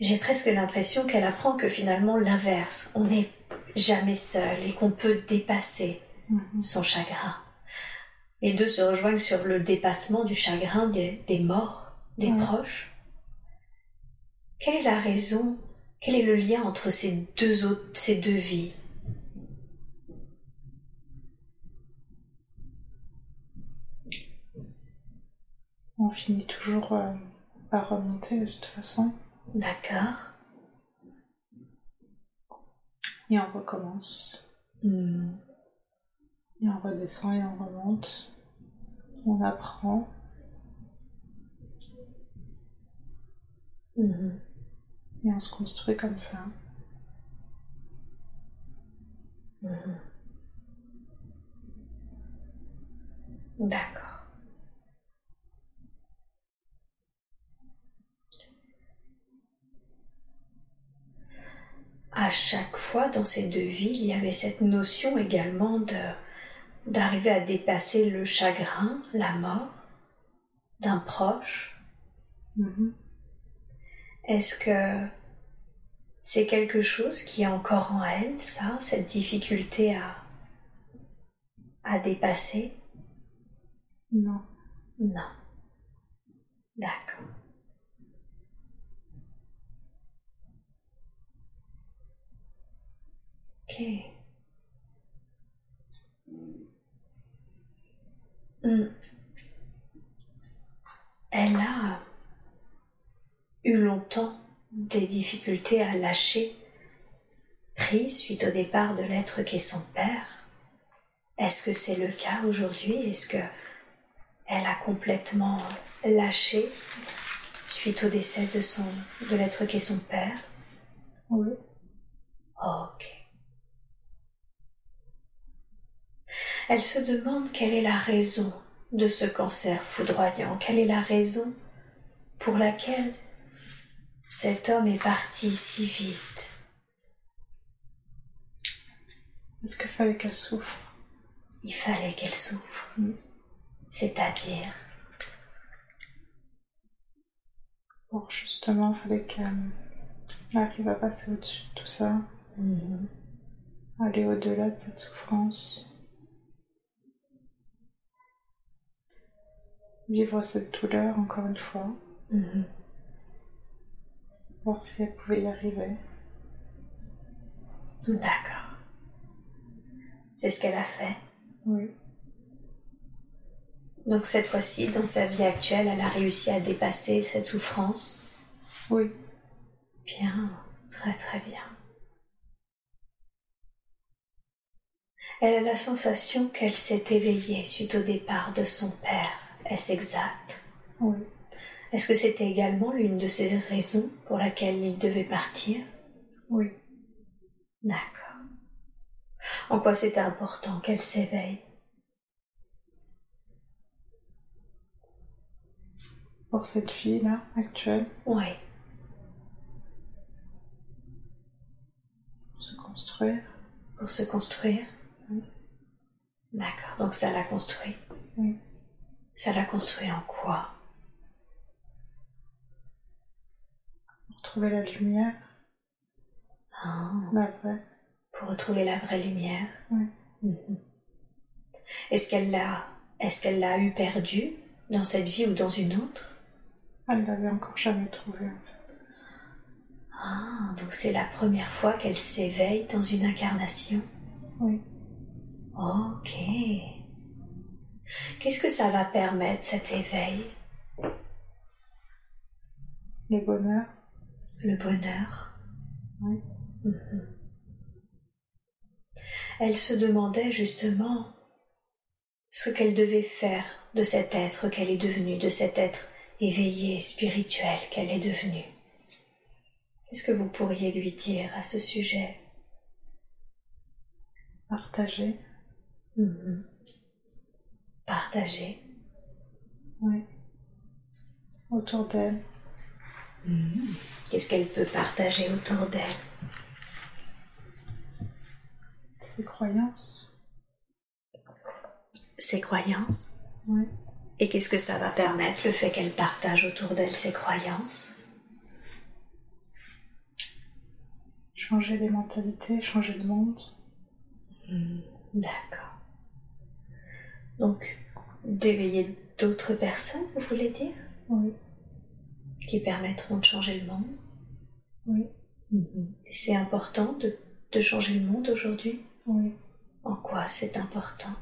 j'ai presque l'impression qu'elle apprend que finalement l'inverse, on n'est jamais seul et qu'on peut dépasser Mhm. son chagrin. Les deux se rejoignent sur le dépassement du chagrin des, des morts, des Ouais. proches. Quelle est la raison, quel est le lien entre ces deux, autres, ces deux vies? On finit toujours euh, par remonter de toute façon. D'accord. Et on recommence. Hmm. Et on redescend et on remonte. On apprend. Mhm. Et on se construit comme ça. Mhm. D'accord. À chaque fois dans ces deux vies, il y avait cette notion également de d'arriver à dépasser le chagrin, la mort d'un proche. Mhm. Est-ce que c'est quelque chose qui est encore en elle, ça, cette difficulté à, à dépasser? Non. Non. D'accord. Ok. Elle a eu longtemps des difficultés à lâcher prise suite au départ de l'être qu'est son père. Est-ce que c'est le cas aujourd'hui? Est-ce que elle a complètement lâché suite au décès de son de l'être qu'est son père? Oui. Ok. Elle se demande quelle est la raison de ce cancer foudroyant, quelle est la raison pour laquelle cet homme est parti si vite? Est-ce qu'il fallait qu'elle souffre Il fallait qu'elle souffre. C'est-à-dire? Pour justement, il fallait qu'elle arrive à passer au-dessus de tout ça, Mhm. aller au-delà de cette souffrance, vivre cette douleur encore une fois, Mhm. voir si elle pouvait y arriver. D'accord. C'est ce qu'elle a fait. Oui. Donc cette fois-ci, dans sa vie actuelle, elle a réussi à dépasser cette souffrance. Oui. Bien, très très bien. Elle a la sensation qu'elle s'est éveillée suite au départ de son père. Est-ce exact? Oui. Est-ce que c'était également l'une de ces raisons pour laquelle il devait partir? Oui. D'accord. En quoi c'était important qu'elle s'éveille? Pour cette fille-là, actuelle, Oui. pour se construire. Pour se construire Oui. D'accord. Donc ça l'a construit. Oui. Ça l'a construit en quoi Pour trouver la lumière, Ah, la vraie. Pour retrouver la vraie lumière. Oui. Mhm. Est-ce qu'elle l'a, est-ce qu'elle l'a eu perdue dans cette vie ou dans une autre? Elle l'avait encore jamais trouvé en fait. Ah, donc c'est la première fois qu'elle s'éveille dans une incarnation? Oui. Ok. Qu'est-ce que ça va permettre cet éveil? Le bonheur. Le bonheur Oui. Mhm. Elle se demandait justement ce qu'elle devait faire de cet être qu'elle est devenue, de cet être éveillé, spirituel qu'elle est devenue. Qu'est-ce que vous pourriez lui dire à ce sujet? Partager. Mhm. Partager. Oui. Autour d'elle. Qu'est-ce qu'elle peut partager autour d'elle? Ses croyances. Ses croyances? Oui. Et qu'est-ce que ça va permettre, le fait qu'elle partage autour d'elle ses croyances? Changer les mentalités, changer le monde. Hmm, D'accord. Donc, d'éveiller d'autres personnes, vous voulez dire? Oui. Qui permettront de changer le monde? Oui. Et C'est important de, de changer le monde aujourd'hui? Oui. En quoi c'est important?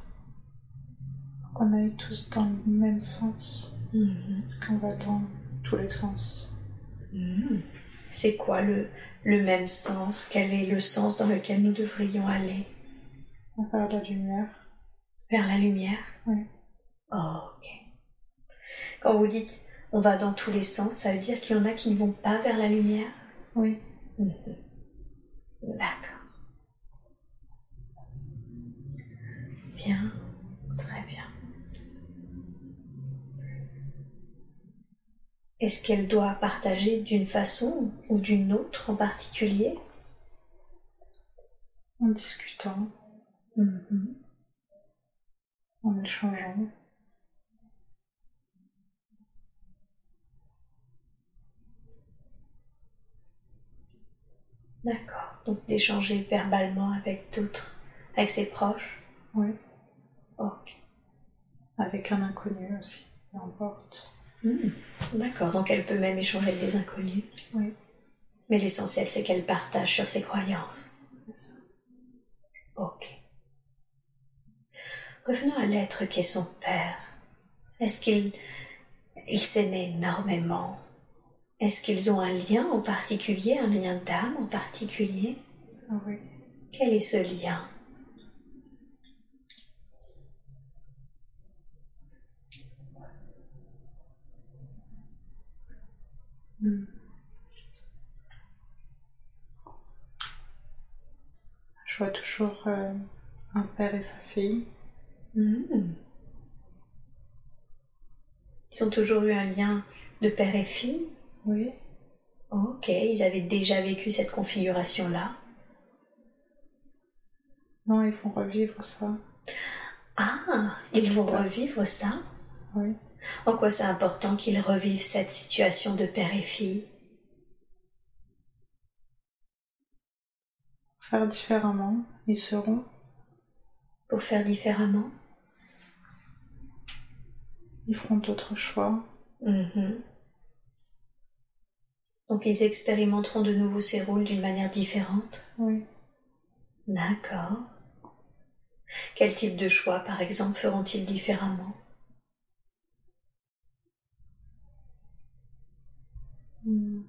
Qu'on aille tous dans le même sens. Mhm. Parce qu'on va dans tous les sens. Mhm. C'est quoi le, le même sens? Quel est le sens dans lequel nous devrions aller? Vers la lumière. Vers la lumière Oui. Oh, ok. Quand vous dites on va dans tous les sens, ça veut dire qu'il y en a qui ne vont pas vers la lumière? Oui. Mhm. D'accord. Bien, très bien. Est-ce qu'elle doit partager d'une façon ou d'une autre en particulier? En discutant, Mhm. En échangeant. D'accord. Donc d'échanger verbalement avec d'autres, avec ses proches. Oui. Ok. Avec un inconnu aussi. Peu importe. Hmm. D'accord, donc elle peut même échanger avec des inconnus. Oui. Mais l'essentiel, c'est qu'elle partage sur ses croyances. C'est ça. Ok. Revenons à l'être qu'est son père. Est-ce qu'il il énormément? Est-ce qu'ils ont un lien en particulier, un lien d'âme en particulier? Oui. Quel est ce lien? Hmm. Je vois toujours euh, un père et sa fille. Hmm. Ils ont toujours eu un lien de père et fille? Oui. Ok, ils avaient déjà vécu cette configuration-là? Non, ils font revivre ça. Ah, ils vont revivre ça? Oui. En quoi c'est important qu'ils revivent cette situation de père et fille? Faire différemment, ils seront. Pour faire différemment? Ils feront d'autres choix. Mhm. Donc ils expérimenteront de nouveau ces rôles d'une manière différente? Oui. D'accord. Quel type de choix, par exemple, feront-ils différemment? Hmm.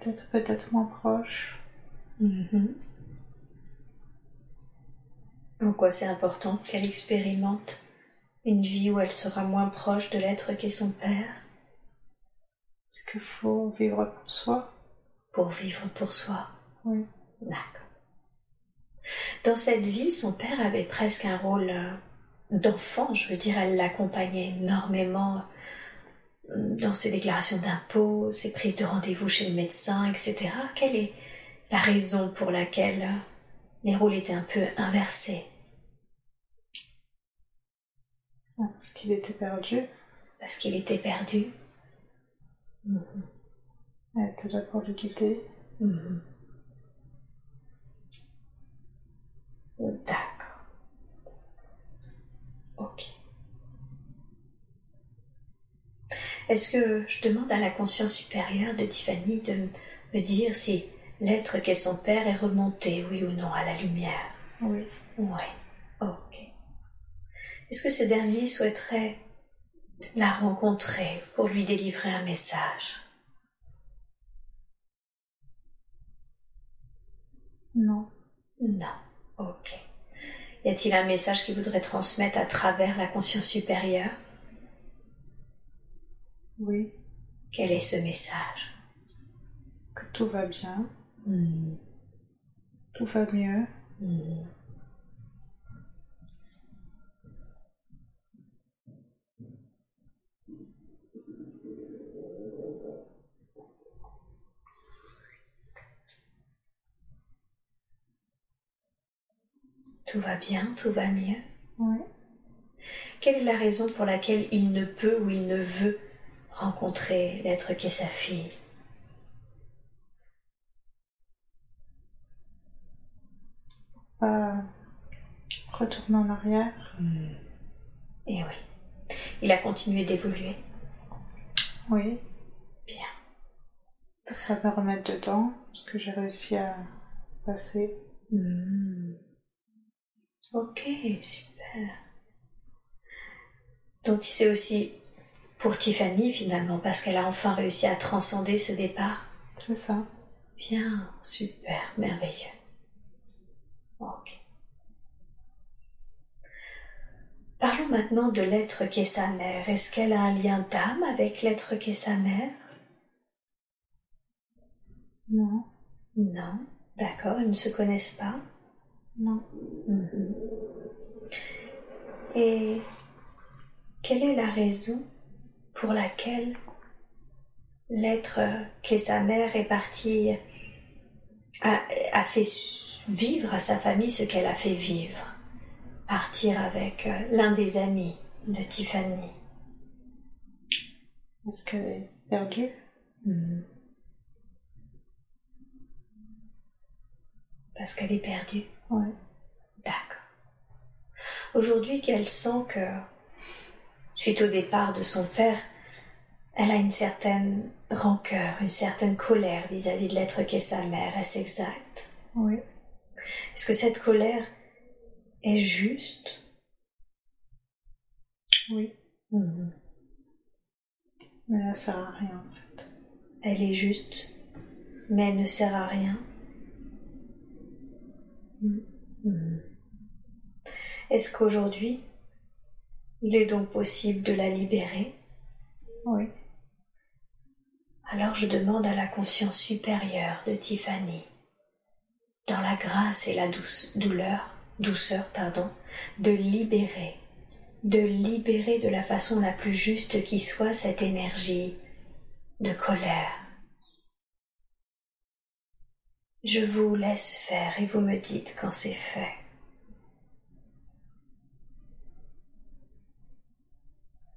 Peut-être peut-être moins proche. Mhm. En quoi c'est important qu'elle expérimente une vie où elle sera moins proche de l'être qu'est son père? Est-ce qu'il faut vivre pour soi? Pour vivre pour soi Oui. D'accord. Dans cette vie, son père avait presque un rôle euh, d'enfant, je veux dire, elle l'accompagnait énormément euh, dans ses déclarations d'impôts, ses prises de rendez-vous chez le médecin, etc. Quelle est la raison pour laquelle euh, les rôles étaient un peu inversés Parce qu'il était perdu. Parce qu'il était perdu Mhm. Elle était là pour le guider. Mhm. D'accord. Ok. Est-ce que je demande à la conscience supérieure de Tiffany de me dire si l'être qu'est son père est remonté, oui ou non, à la lumière Oui. Oui. Ok. Est-ce que ce dernier souhaiterait la rencontrer pour lui délivrer un message? Non. Non. Ok. Y a-t-il un message qu'il voudrait transmettre à travers la conscience supérieure? Oui. Quel est ce message? Que tout va bien. Hmm. Tout va mieux. Hmm. Tout va bien, tout va mieux. Oui. Quelle est la raison pour laquelle il ne peut ou il ne veut rencontrer l'être qu'est sa fille? Pas retourner en arrière. Eh oui. Il a continué d'évoluer. Oui. Bien. Pas me remettre dedans. Parce que j'ai réussi à passer. Hmm. Ok, super. Donc c'est aussi pour Tiffany finalement, parce qu'elle a enfin réussi à transcender ce départ. C'est ça. Bien, super, merveilleux. Ok. Parlons maintenant de l'être qu'est sa mère. Est-ce qu'elle a un lien d'âme avec l'être qu'est sa mère? Non. Non. D'accord, ils ne se connaissent pas? Non. Mhm. Et quelle est la raison pour laquelle l'être qu'est sa mère est parti, a, a fait vivre à sa famille ce qu'elle a fait vivre Partir avec euh, l'un des amis de Tiffany. Est-ce qu'elle est perdue? Mhm. Parce qu'elle est perdue. Ouais. D'accord. aujourd'hui qu'elle sent que, suite au départ de son père, elle a une certaine rancœur, une certaine colère vis-à-vis de l'être qu'est sa mère. Est-ce exact? Oui. Est-ce que cette colère est juste? Oui. Mhm. Mais elle sert à rien en fait. Elle est juste, mais elle ne sert à rien. Mhm. Est-ce qu'aujourd'hui, il est donc possible de la libérer? Oui. Alors je demande à la conscience supérieure de Tiffany, dans la grâce et la douce, douleur, douceur, pardon, de libérer, de libérer de la façon la plus juste qui soit cette énergie de colère. Je vous laisse faire et vous me dites quand c'est fait.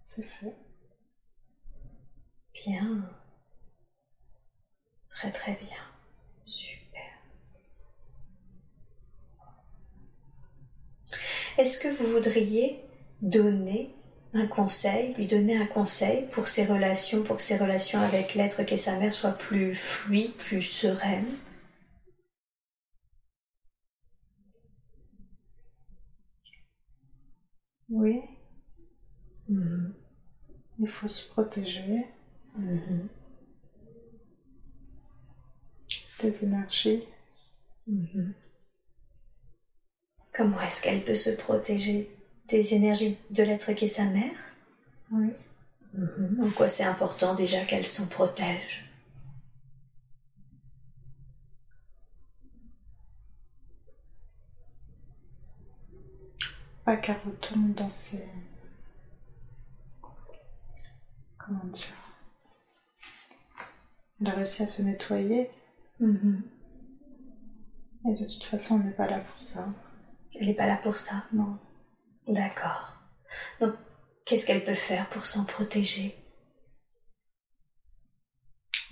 C'est fait. Bien. Très très bien. Est-ce que vous voudriez donner un conseil, lui donner un conseil pour ses relations, pour que ses relations avec l'être qu'est sa mère soient plus fluides, plus sereines? Oui. Mhm. Il faut se protéger Mhm. des énergies. Mhm. Comment est-ce qu'elle peut se protéger des énergies de l'être qu'est sa mère? Oui. Mhm. En quoi c'est important déjà qu'elle s'en protège? Pas qu'elle retombe dans ses. Comment dire? Elle a réussi à se nettoyer. Mhm. Et de toute façon, on n'est pas là pour ça. Elle n'est pas là pour ça. Non. D'accord. Donc, qu'est-ce qu'elle peut faire pour s'en protéger?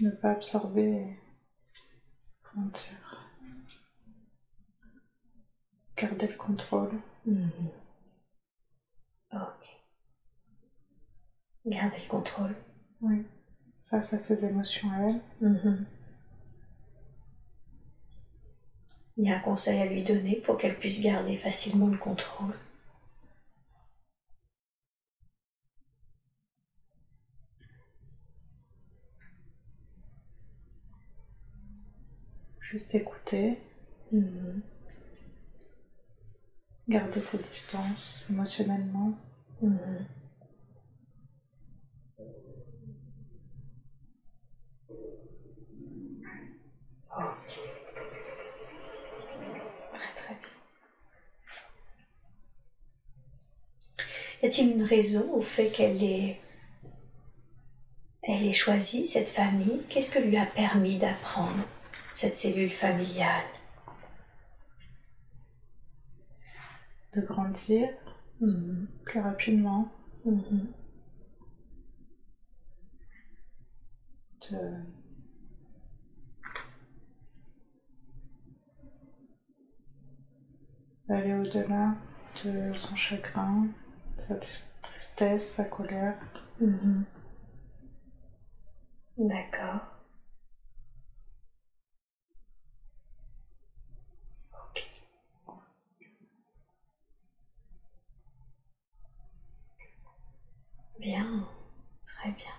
Ne pas absorber. Comment dire Garder le contrôle. Mhm. Ok. Gardez le contrôle. Oui. Face à ses émotions à elle. Mhm. Il y a un conseil à lui donner pour qu'elle puisse garder facilement le contrôle. Juste écouter. Mhm. Garder ses distances émotionnellement. Mhm. Très très bien. Y a-t-il une raison au fait qu'elle ait, elle ait choisi cette famille? Qu'est-ce que lui a permis d'apprendre cette cellule familiale? De grandir? Mhm. plus rapidement? Mhm. De... d'aller au-delà de son chagrin, sa tris- tristesse, sa colère. Mhm. D'accord. Ok. Bien, très bien.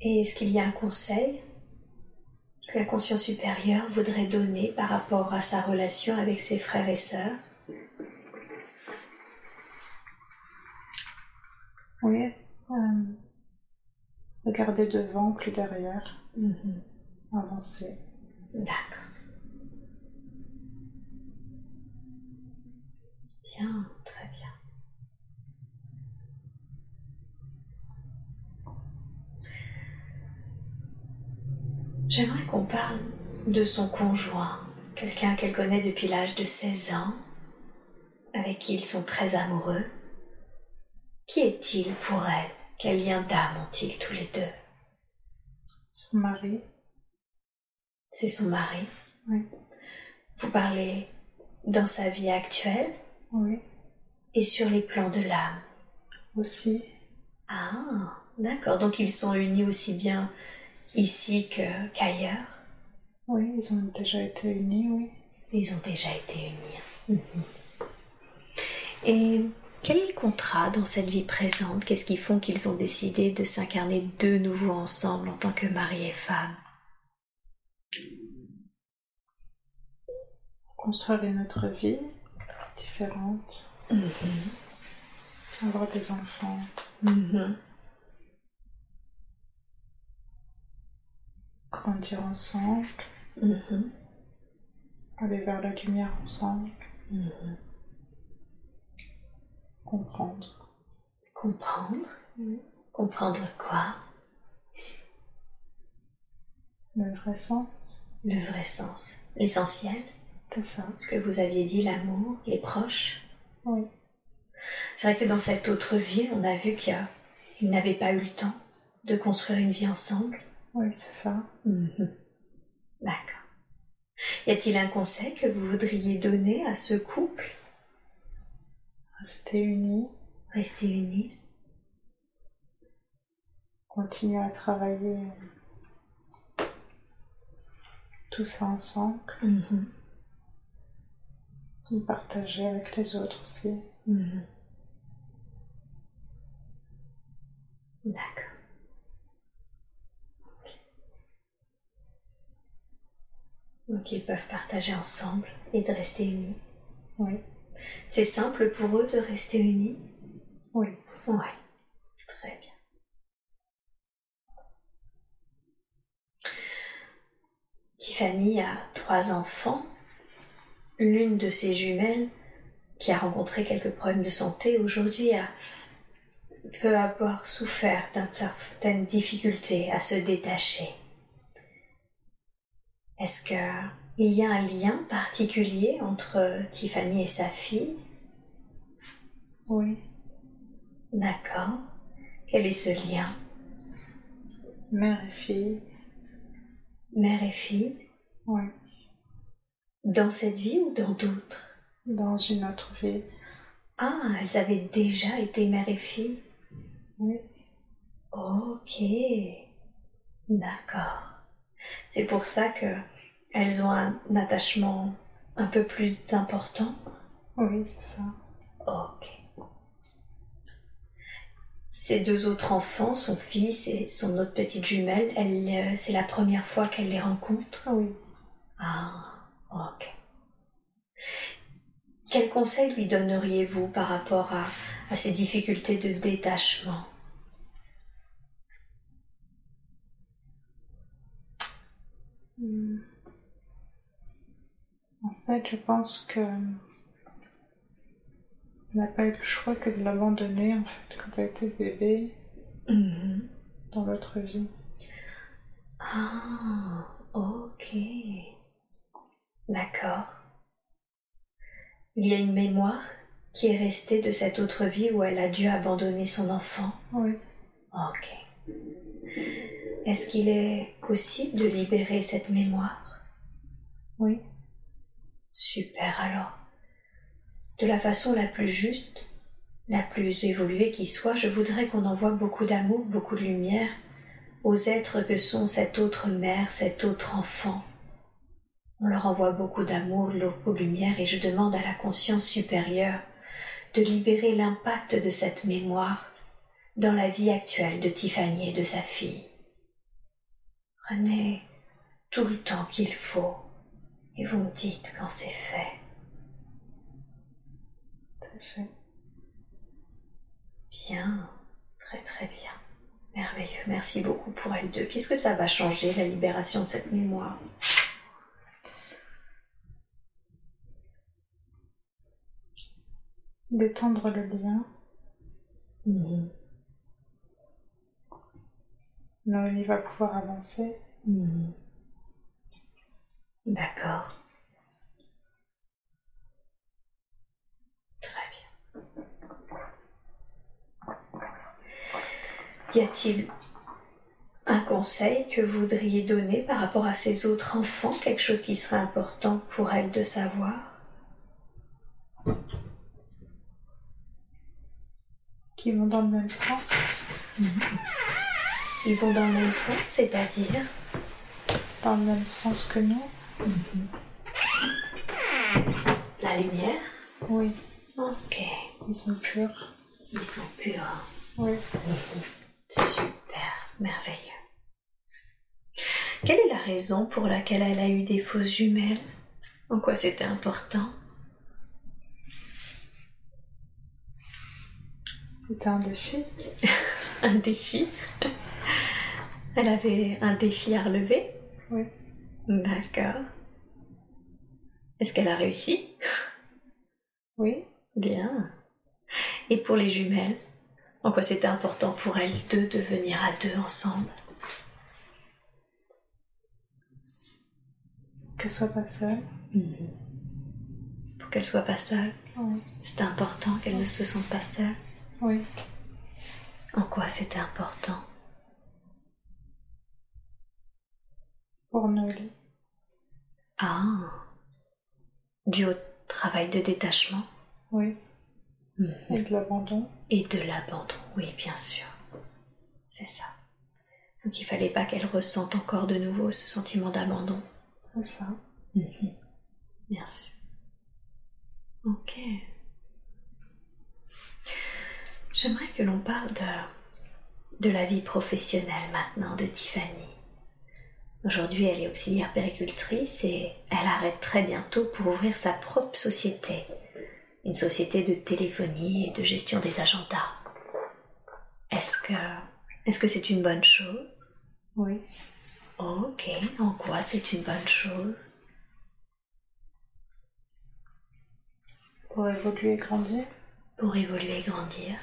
Et est-ce qu'il y a un conseil? La conscience supérieure voudrait donner par rapport à sa relation avec ses frères et sœurs Oui. euh, regarder devant, plus derrière. Mhm. Avancer. D'accord. Bien, très bien. J'aimerais qu'on parle de son conjoint, quelqu'un qu'elle connaît depuis l'âge de 16 ans, avec qui ils sont très amoureux. Qui est-il pour elle? Quel lien d'âme ont-ils tous les deux? Son mari. c'est son mari? Oui. Vous parlez dans sa vie actuelle? Oui. et sur les plans de l'âme? Aussi. Ah, d'accord. Donc ils sont unis aussi bien ici qu'ailleurs. Oui, ils ont déjà été unis, oui. Ils ont déjà été unis. Et quel est le contrat dans cette vie présente? Qu'est-ce qui font qu'ils ont décidé de s'incarner de nouveau ensemble en tant que mari et femme? Construire une autre vie différente. Avoir des enfants. Mhm. Grandir ensemble. Mhm. Aller vers la lumière ensemble. Mhm. Comprendre. Comprendre? Comprendre quoi? Le vrai sens. Le vrai sens. L'essentiel C'est ça. Ce que vous aviez dit, l'amour, les proches. Oui. C'est vrai que dans cette autre vie, on a vu qu'ils n'avaient pas eu le temps de construire une vie ensemble. Oui, c'est ça. *laughs* D'accord. Y a-t-il un conseil que vous voudriez donner à ce couple? Rester unis. Rester unis Continuer à travailler tout ça ensemble. Mhm. Et partager avec les autres aussi. Mhm. D'accord. Ok. Donc ils peuvent partager ensemble et de rester unis. Oui. C'est simple pour eux de rester unis? Oui. Ouais. Très bien. Tiffany a trois enfants. L'une de ses jumelles, qui a rencontré quelques problèmes de santé, aujourd'hui a peut avoir souffert d'une certaine difficulté à se détacher. Est-ce que il y a un lien particulier entre Tiffany et sa fille? Oui. D'accord. Quel est ce lien? Mère et fille. Mère et fille? Oui. Dans cette vie ou dans d'autres? Dans une autre vie. Ah, elles avaient déjà été mère et fille? Oui. Ok. D'accord. C'est pour ça que elles ont un attachement un peu plus important Oui, c'est ça. Ok. Ces deux autres enfants, son fils et son autre petite jumelle, elle, euh, c'est la première fois qu'elle les rencontre? Oui. Ah, ok. Quel conseil lui donneriez-vous par rapport à, à ces difficultés de détachement? Hmm. En fait, je pense que n'a pas eu le choix que de l'abandonner en fait quand elle était bébé Mhm. dans l'autre vie. Ah, ok. D'accord. Il y a une mémoire qui est restée de cette autre vie où elle a dû abandonner son enfant. Oui. Ok. Est-ce qu'il est possible de libérer cette mémoire? Oui. Super alors. De la façon la plus juste, la plus évoluée qui soit, je voudrais qu'on envoie beaucoup d'amour, beaucoup de lumière aux êtres que sont cette autre mère, cet autre enfant. On leur envoie beaucoup d'amour, beaucoup de lumière et je demande à la conscience supérieure de libérer l'impact de cette mémoire dans la vie actuelle de Tiffany et de sa fille. Prenez tout le temps qu'il faut et vous me dites quand c'est fait. C'est fait. Bien, très très bien. Merveilleux, merci beaucoup pour elles deux. Qu'est-ce que ça va changer, la libération de cette mémoire? D'étendre le lien. Mhm, Noémie va pouvoir avancer. mhm. D'accord. Très bien. Y a-t-il un conseil que vous voudriez donner par rapport à ces autres enfants, quelque chose qui serait important pour elles de savoir? Qui vont dans le même sens? Ils vont dans le même sens, c'est-à-dire? Dans le même sens que nous? La lumière. Oui. Ok, Ils sont purs. ils sont purs. Oui. Super, merveilleux. Quelle est la raison pour laquelle elle a eu des fausses jumelles En quoi c'était important? C'était un défi. *laughs* Un défi? Elle avait un défi à relever? Oui. D'accord. Est-ce qu'elle a réussi? Oui. Bien. Et pour les jumelles En quoi c'était important pour elles deux de venir à deux ensemble? Qu'elle soit pas seule. Pour qu'elles soient pas seules Oui. C'était important qu'elles ne se sentent pas seules Oui. En quoi c'était important? Pour Noélie. Ah Dû au travail de détachement Oui. Et de l'abandon. et de l'abandon, oui, bien sûr. C'est ça. Donc il fallait pas qu'elle ressente encore de nouveau ce sentiment d'abandon. C'est ça. Bien sûr. Ok. J'aimerais que l'on parle de, de la vie professionnelle maintenant de Tiffany. Aujourd'hui, elle est auxiliaire péricultrice et elle arrête très bientôt pour ouvrir sa propre société. Une société de téléphonie et de gestion des agendas. Est-ce que est-ce que c'est une bonne chose? Oui. Ok, en quoi c'est une bonne chose? Pour évoluer et grandir? Pour évoluer et grandir.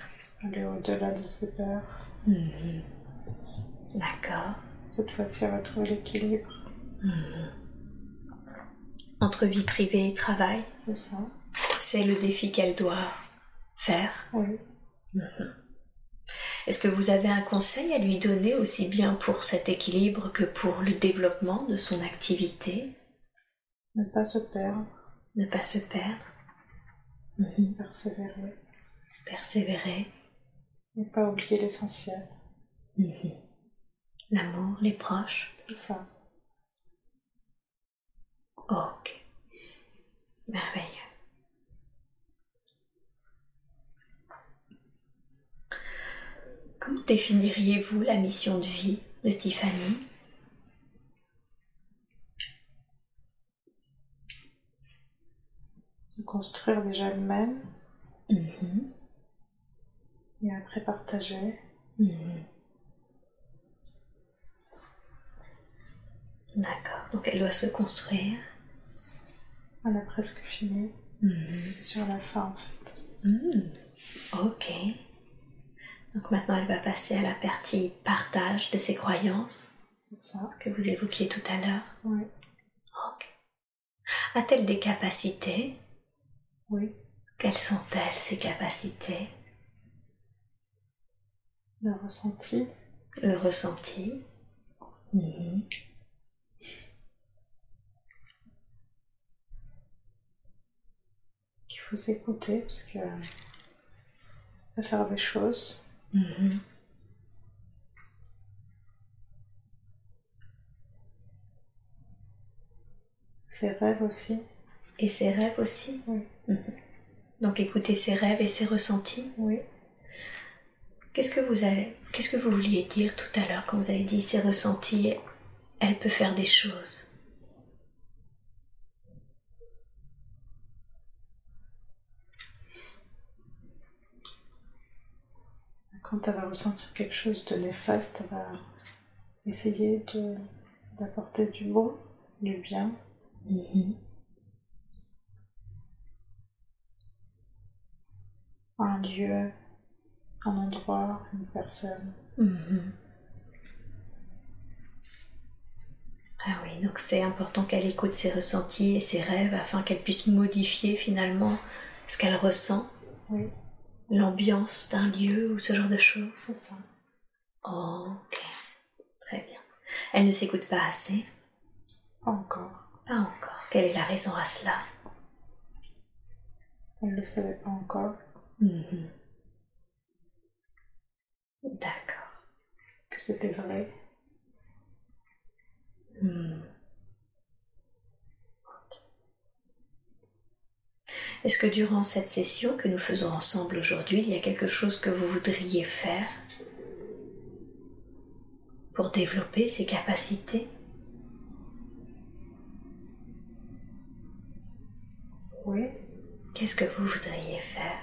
Aller au-delà de ses peurs? Mhm. D'accord. Cette fois-ci, retrouver l'équilibre. Entre vie privée et travail, C'est ça. c'est le défi qu'elle doit faire. Oui. Est-ce que vous avez un conseil à lui donner aussi bien pour cet équilibre que pour le développement de son activité? Ne pas se perdre. Ne pas se perdre, Mhm. Persévérer. persévérer, Ne pas oublier l'essentiel. Mhm. L'amour, les proches. C'est ça. Ok. Merveilleux. Comment définiriez-vous la mission de vie de Tiffany? De construire déjà elle-même Mhm. et après partager. Mhm. D'accord, donc elle doit se construire. Elle a presque fini. Mhm. C'est sur la fin en fait. Mhm. Ok. Donc maintenant elle va passer à la partie partage de ses croyances C'est ça. que vous évoquiez tout à l'heure. Oui. Ok. A-t-elle des capacités? Oui. Quelles sont-elles ces capacités? Le ressenti. Le ressenti Mhm. Faut s'écouter parce que. faut faire des choses. Mhm. Ses rêves aussi. Et ses rêves aussi? Oui. Mhm. Donc écouter ses rêves et ses ressentis. Oui. Qu'est-ce que vous avez, qu'est-ce que vous vouliez dire tout à l'heure quand vous avez dit ses ressentis Elle peut faire des choses? Quand elle va ressentir quelque chose de néfaste, elle va essayer d'apporter du bon, du bien. Un lieu, un endroit, une personne. Mhm. Ah oui, donc c'est important qu'elle écoute ses ressentis et ses rêves afin qu'elle puisse modifier finalement ce qu'elle ressent, Oui, l'ambiance d'un lieu ou ce genre de choses. c'est ça. ok, très bien. Elle ne s'écoute pas assez? Pas encore. Pas encore. Quelle est la raison à cela? Elle ne le savait pas encore. Mhm. D'accord. Que c'était vrai. Hmm. Est-ce que durant cette session que nous faisons ensemble aujourd'hui, il y a quelque chose que vous voudriez faire pour développer ces capacités? Oui. Qu'est-ce que vous voudriez faire?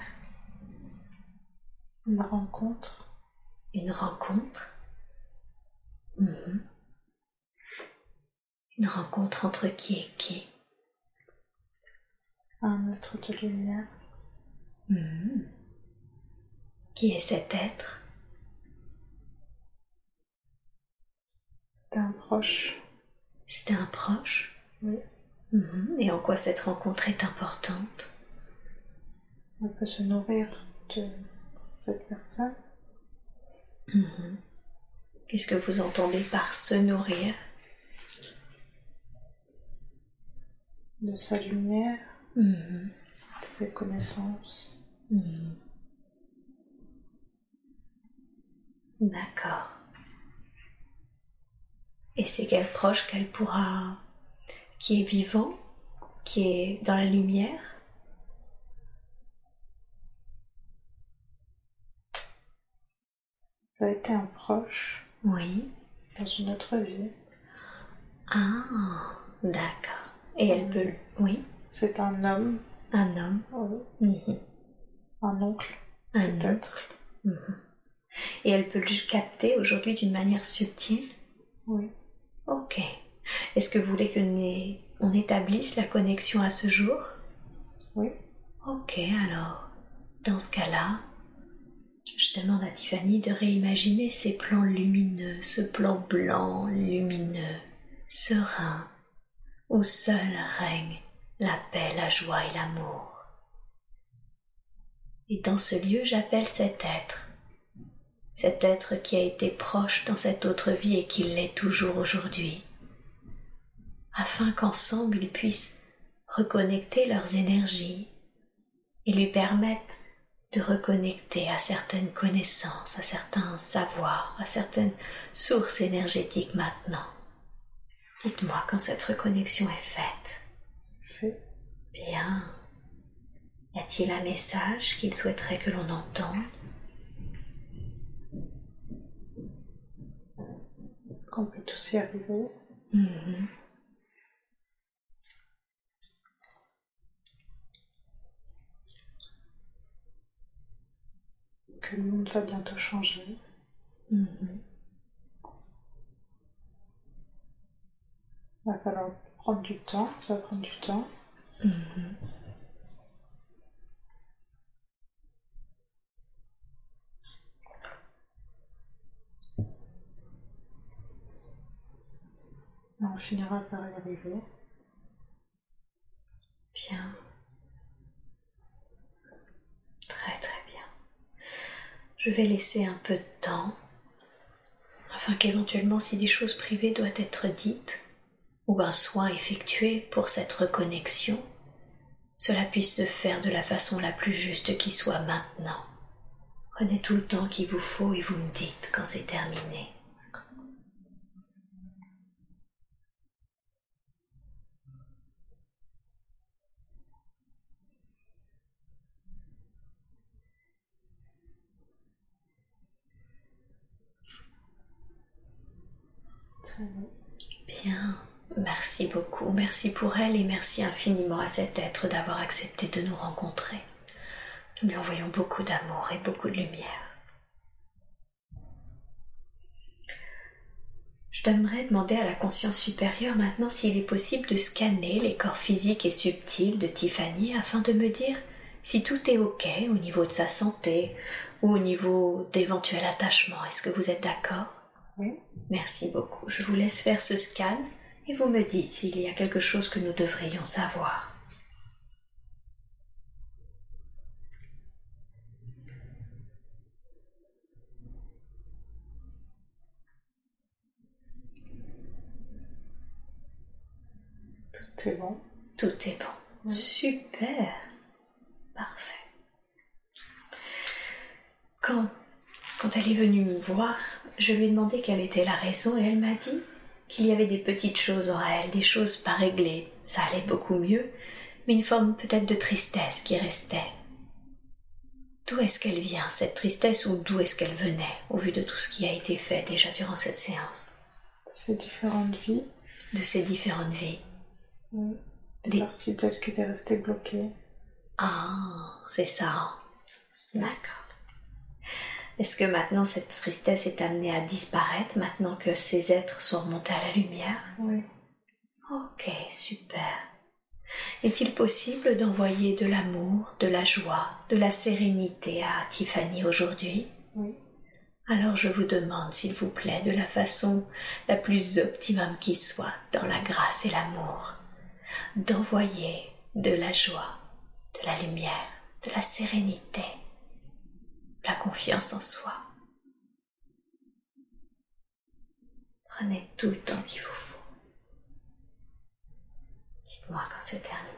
Une rencontre. Une rencontre? Mhm. Une rencontre entre qui et qui? Un être de lumière. Mhm. Qui est cet être? C'était un proche. C'était un proche? Oui. Mhm. Et en quoi cette rencontre est importante? On peut se nourrir de cette personne. Mhm. Qu'est-ce que vous entendez par se nourrir? De sa lumière, De ses connaissances. Mhm. D'accord. Et c'est quel proche qu'elle pourra... qui est vivant, qui est dans la lumière? Ça a été un proche Oui. dans une autre vie. Ah, d'accord. Et elle peut... Oui, C'est un homme, un homme. oui. Mhm. un oncle, Un oncle. Mhm. Et elle peut le capter aujourd'hui d'une manière subtile? Oui. Ok. Est-ce que vous voulez que né- on établisse la connexion à ce jour? Oui. Ok, alors, dans ce cas-là, je demande à Tiffany de réimaginer ces plans lumineux, ce plan blanc, lumineux, serein, où seul règne la paix, la joie et l'amour. Et dans ce lieu, j'appelle cet être, cet être qui a été proche dans cette autre vie et qui l'est toujours aujourd'hui, afin qu'ensemble ils puissent reconnecter leurs énergies et lui permettre de reconnecter à certaines connaissances, à certains savoirs, à certaines sources énergétiques maintenant. Dites-moi quand cette reconnexion est faite. Bien. Y a-t-il un message qu'il souhaiterait que l'on entende? Qu'on peut tous y arriver. Mhm. Que le monde va bientôt changer. Il va falloir prendre du temps. Ça va prendre du temps. Mhm. On finira par y arriver. Bien. Très très bien. Je vais laisser un peu de temps afin qu'éventuellement si des choses privées doivent être dites ou un soin effectué pour cette reconnexion, cela puisse se faire de la façon la plus juste qui soit maintenant. Prenez tout le temps qu'il vous faut et vous me dites quand c'est terminé. Bien, merci beaucoup, merci pour elle et merci infiniment à cet être d'avoir accepté de nous rencontrer. Nous lui envoyons beaucoup d'amour et beaucoup de lumière. Je t'aimerais demander à la conscience supérieure maintenant s'il est possible de scanner les corps physiques et subtils de Tiffany afin de me dire si tout est OK au niveau de sa santé ou au niveau d'éventuels attachements. Est-ce que vous êtes d'accord? Oui. Merci beaucoup. Je vous laisse faire ce scan et vous me dites s'il y a quelque chose que nous devrions savoir. Tout est bon. Tout est bon. Super. Parfait. Quand, quand elle est venue me voir, je lui ai demandé quelle était la raison et elle m'a dit qu'il y avait des petites choses en elle, des choses pas réglées. Ça allait beaucoup mieux, mais une forme peut-être de tristesse qui restait. D'où est-ce qu'elle vient, cette tristesse, ou d'où est-ce qu'elle venait, au vu de tout ce qui a été fait déjà durant cette séance? Ces différentes vies. De ces différentes vies. Oui. Des, parties d'elle qui étaient restées bloquées. Ah, c'est ça. D'accord. Est-ce que maintenant cette tristesse est amenée à disparaître maintenant que ces êtres sont remontés à la lumière? Oui. Ok, super. Est-il possible d'envoyer de l'amour, de la joie, de la sérénité à Tiffany aujourd'hui? Oui. Alors je vous demande, s'il vous plaît, de la façon la plus optimum qui soit, dans la grâce et l'amour, d'envoyer de la joie, de la lumière, de la sérénité, la confiance en soi. Prenez tout le temps qu'il vous faut. Dites-moi quand c'est terminé.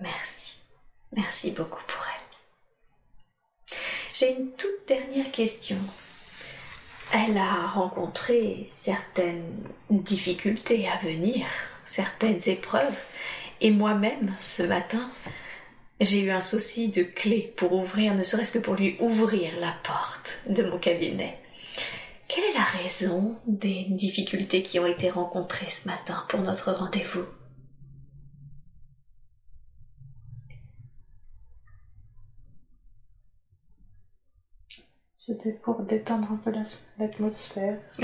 Merci. Merci beaucoup pour elle. J'ai une toute dernière question. Elle a rencontré certaines difficultés à venir, certaines épreuves, et moi-même, ce matin, j'ai eu un souci de clé pour ouvrir, ne serait-ce que pour lui ouvrir la porte de mon cabinet. Quelle est la raison des difficultés qui ont été rencontrées ce matin pour notre rendez-vous? C'était pour détendre un peu l'atmosphère. *laughs*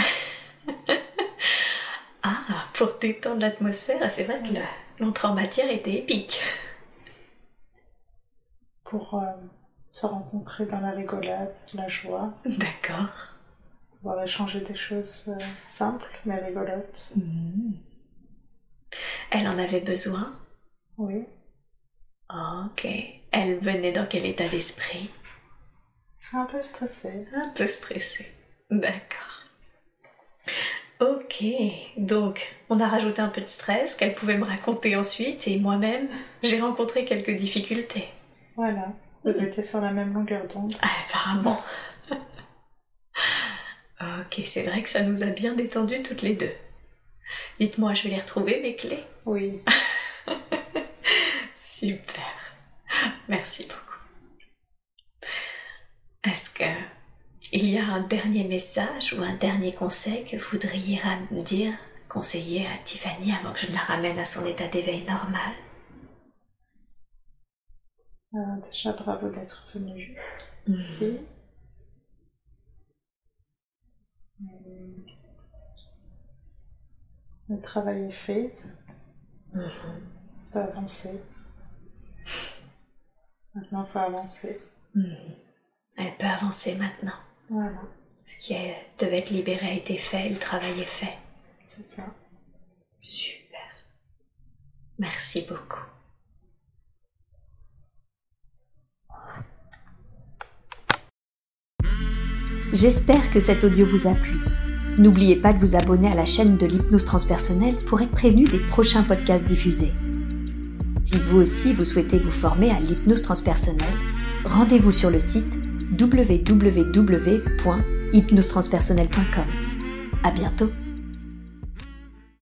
ah, pour détendre l'atmosphère, c'est vrai que l'entrée en matière était épique. Pour euh, se rencontrer dans la rigolade, la joie. D'accord. Pouvoir échanger des choses euh, simples mais rigolotes. Mmh. Elle en avait besoin? Oui. Ok. Elle venait dans quel état d'esprit? Un peu stressée. Un peu stressée. D'accord. Ok, donc on a rajouté un peu de stress qu'elle pouvait me raconter ensuite et moi-même j'ai rencontré quelques difficultés. Voilà, vous étiez sur la même longueur d'onde. Ah, apparemment. *laughs* ok, c'est vrai que ça nous a bien détendu toutes les deux. Dites-moi, je vais les retrouver mes clés. Oui. *laughs* Super. Merci beaucoup. Est-ce que il y a un dernier message ou un dernier conseil que vous voudriez dire, conseiller à Tiffany avant que je ne la ramène à son état d'éveil normal? Euh, Déjà, bravo d'être venu mhm. ici. Euh, le travail est fait. On mhm. peut avancer. Maintenant, il faut avancer. Mhm. Elle peut avancer maintenant. Voilà. Ce qui devait être libéré a été fait, le travail est fait. C'est ça. Super. Merci beaucoup. J'espère que cet audio vous a plu. N'oubliez pas de vous abonner à la chaîne de l'hypnose transpersonnelle pour être prévenu des prochains podcasts diffusés. Si vous aussi vous souhaitez vous former à l'hypnose transpersonnelle, rendez-vous sur le site www.hypnostranspersonnel.com. À bientôt!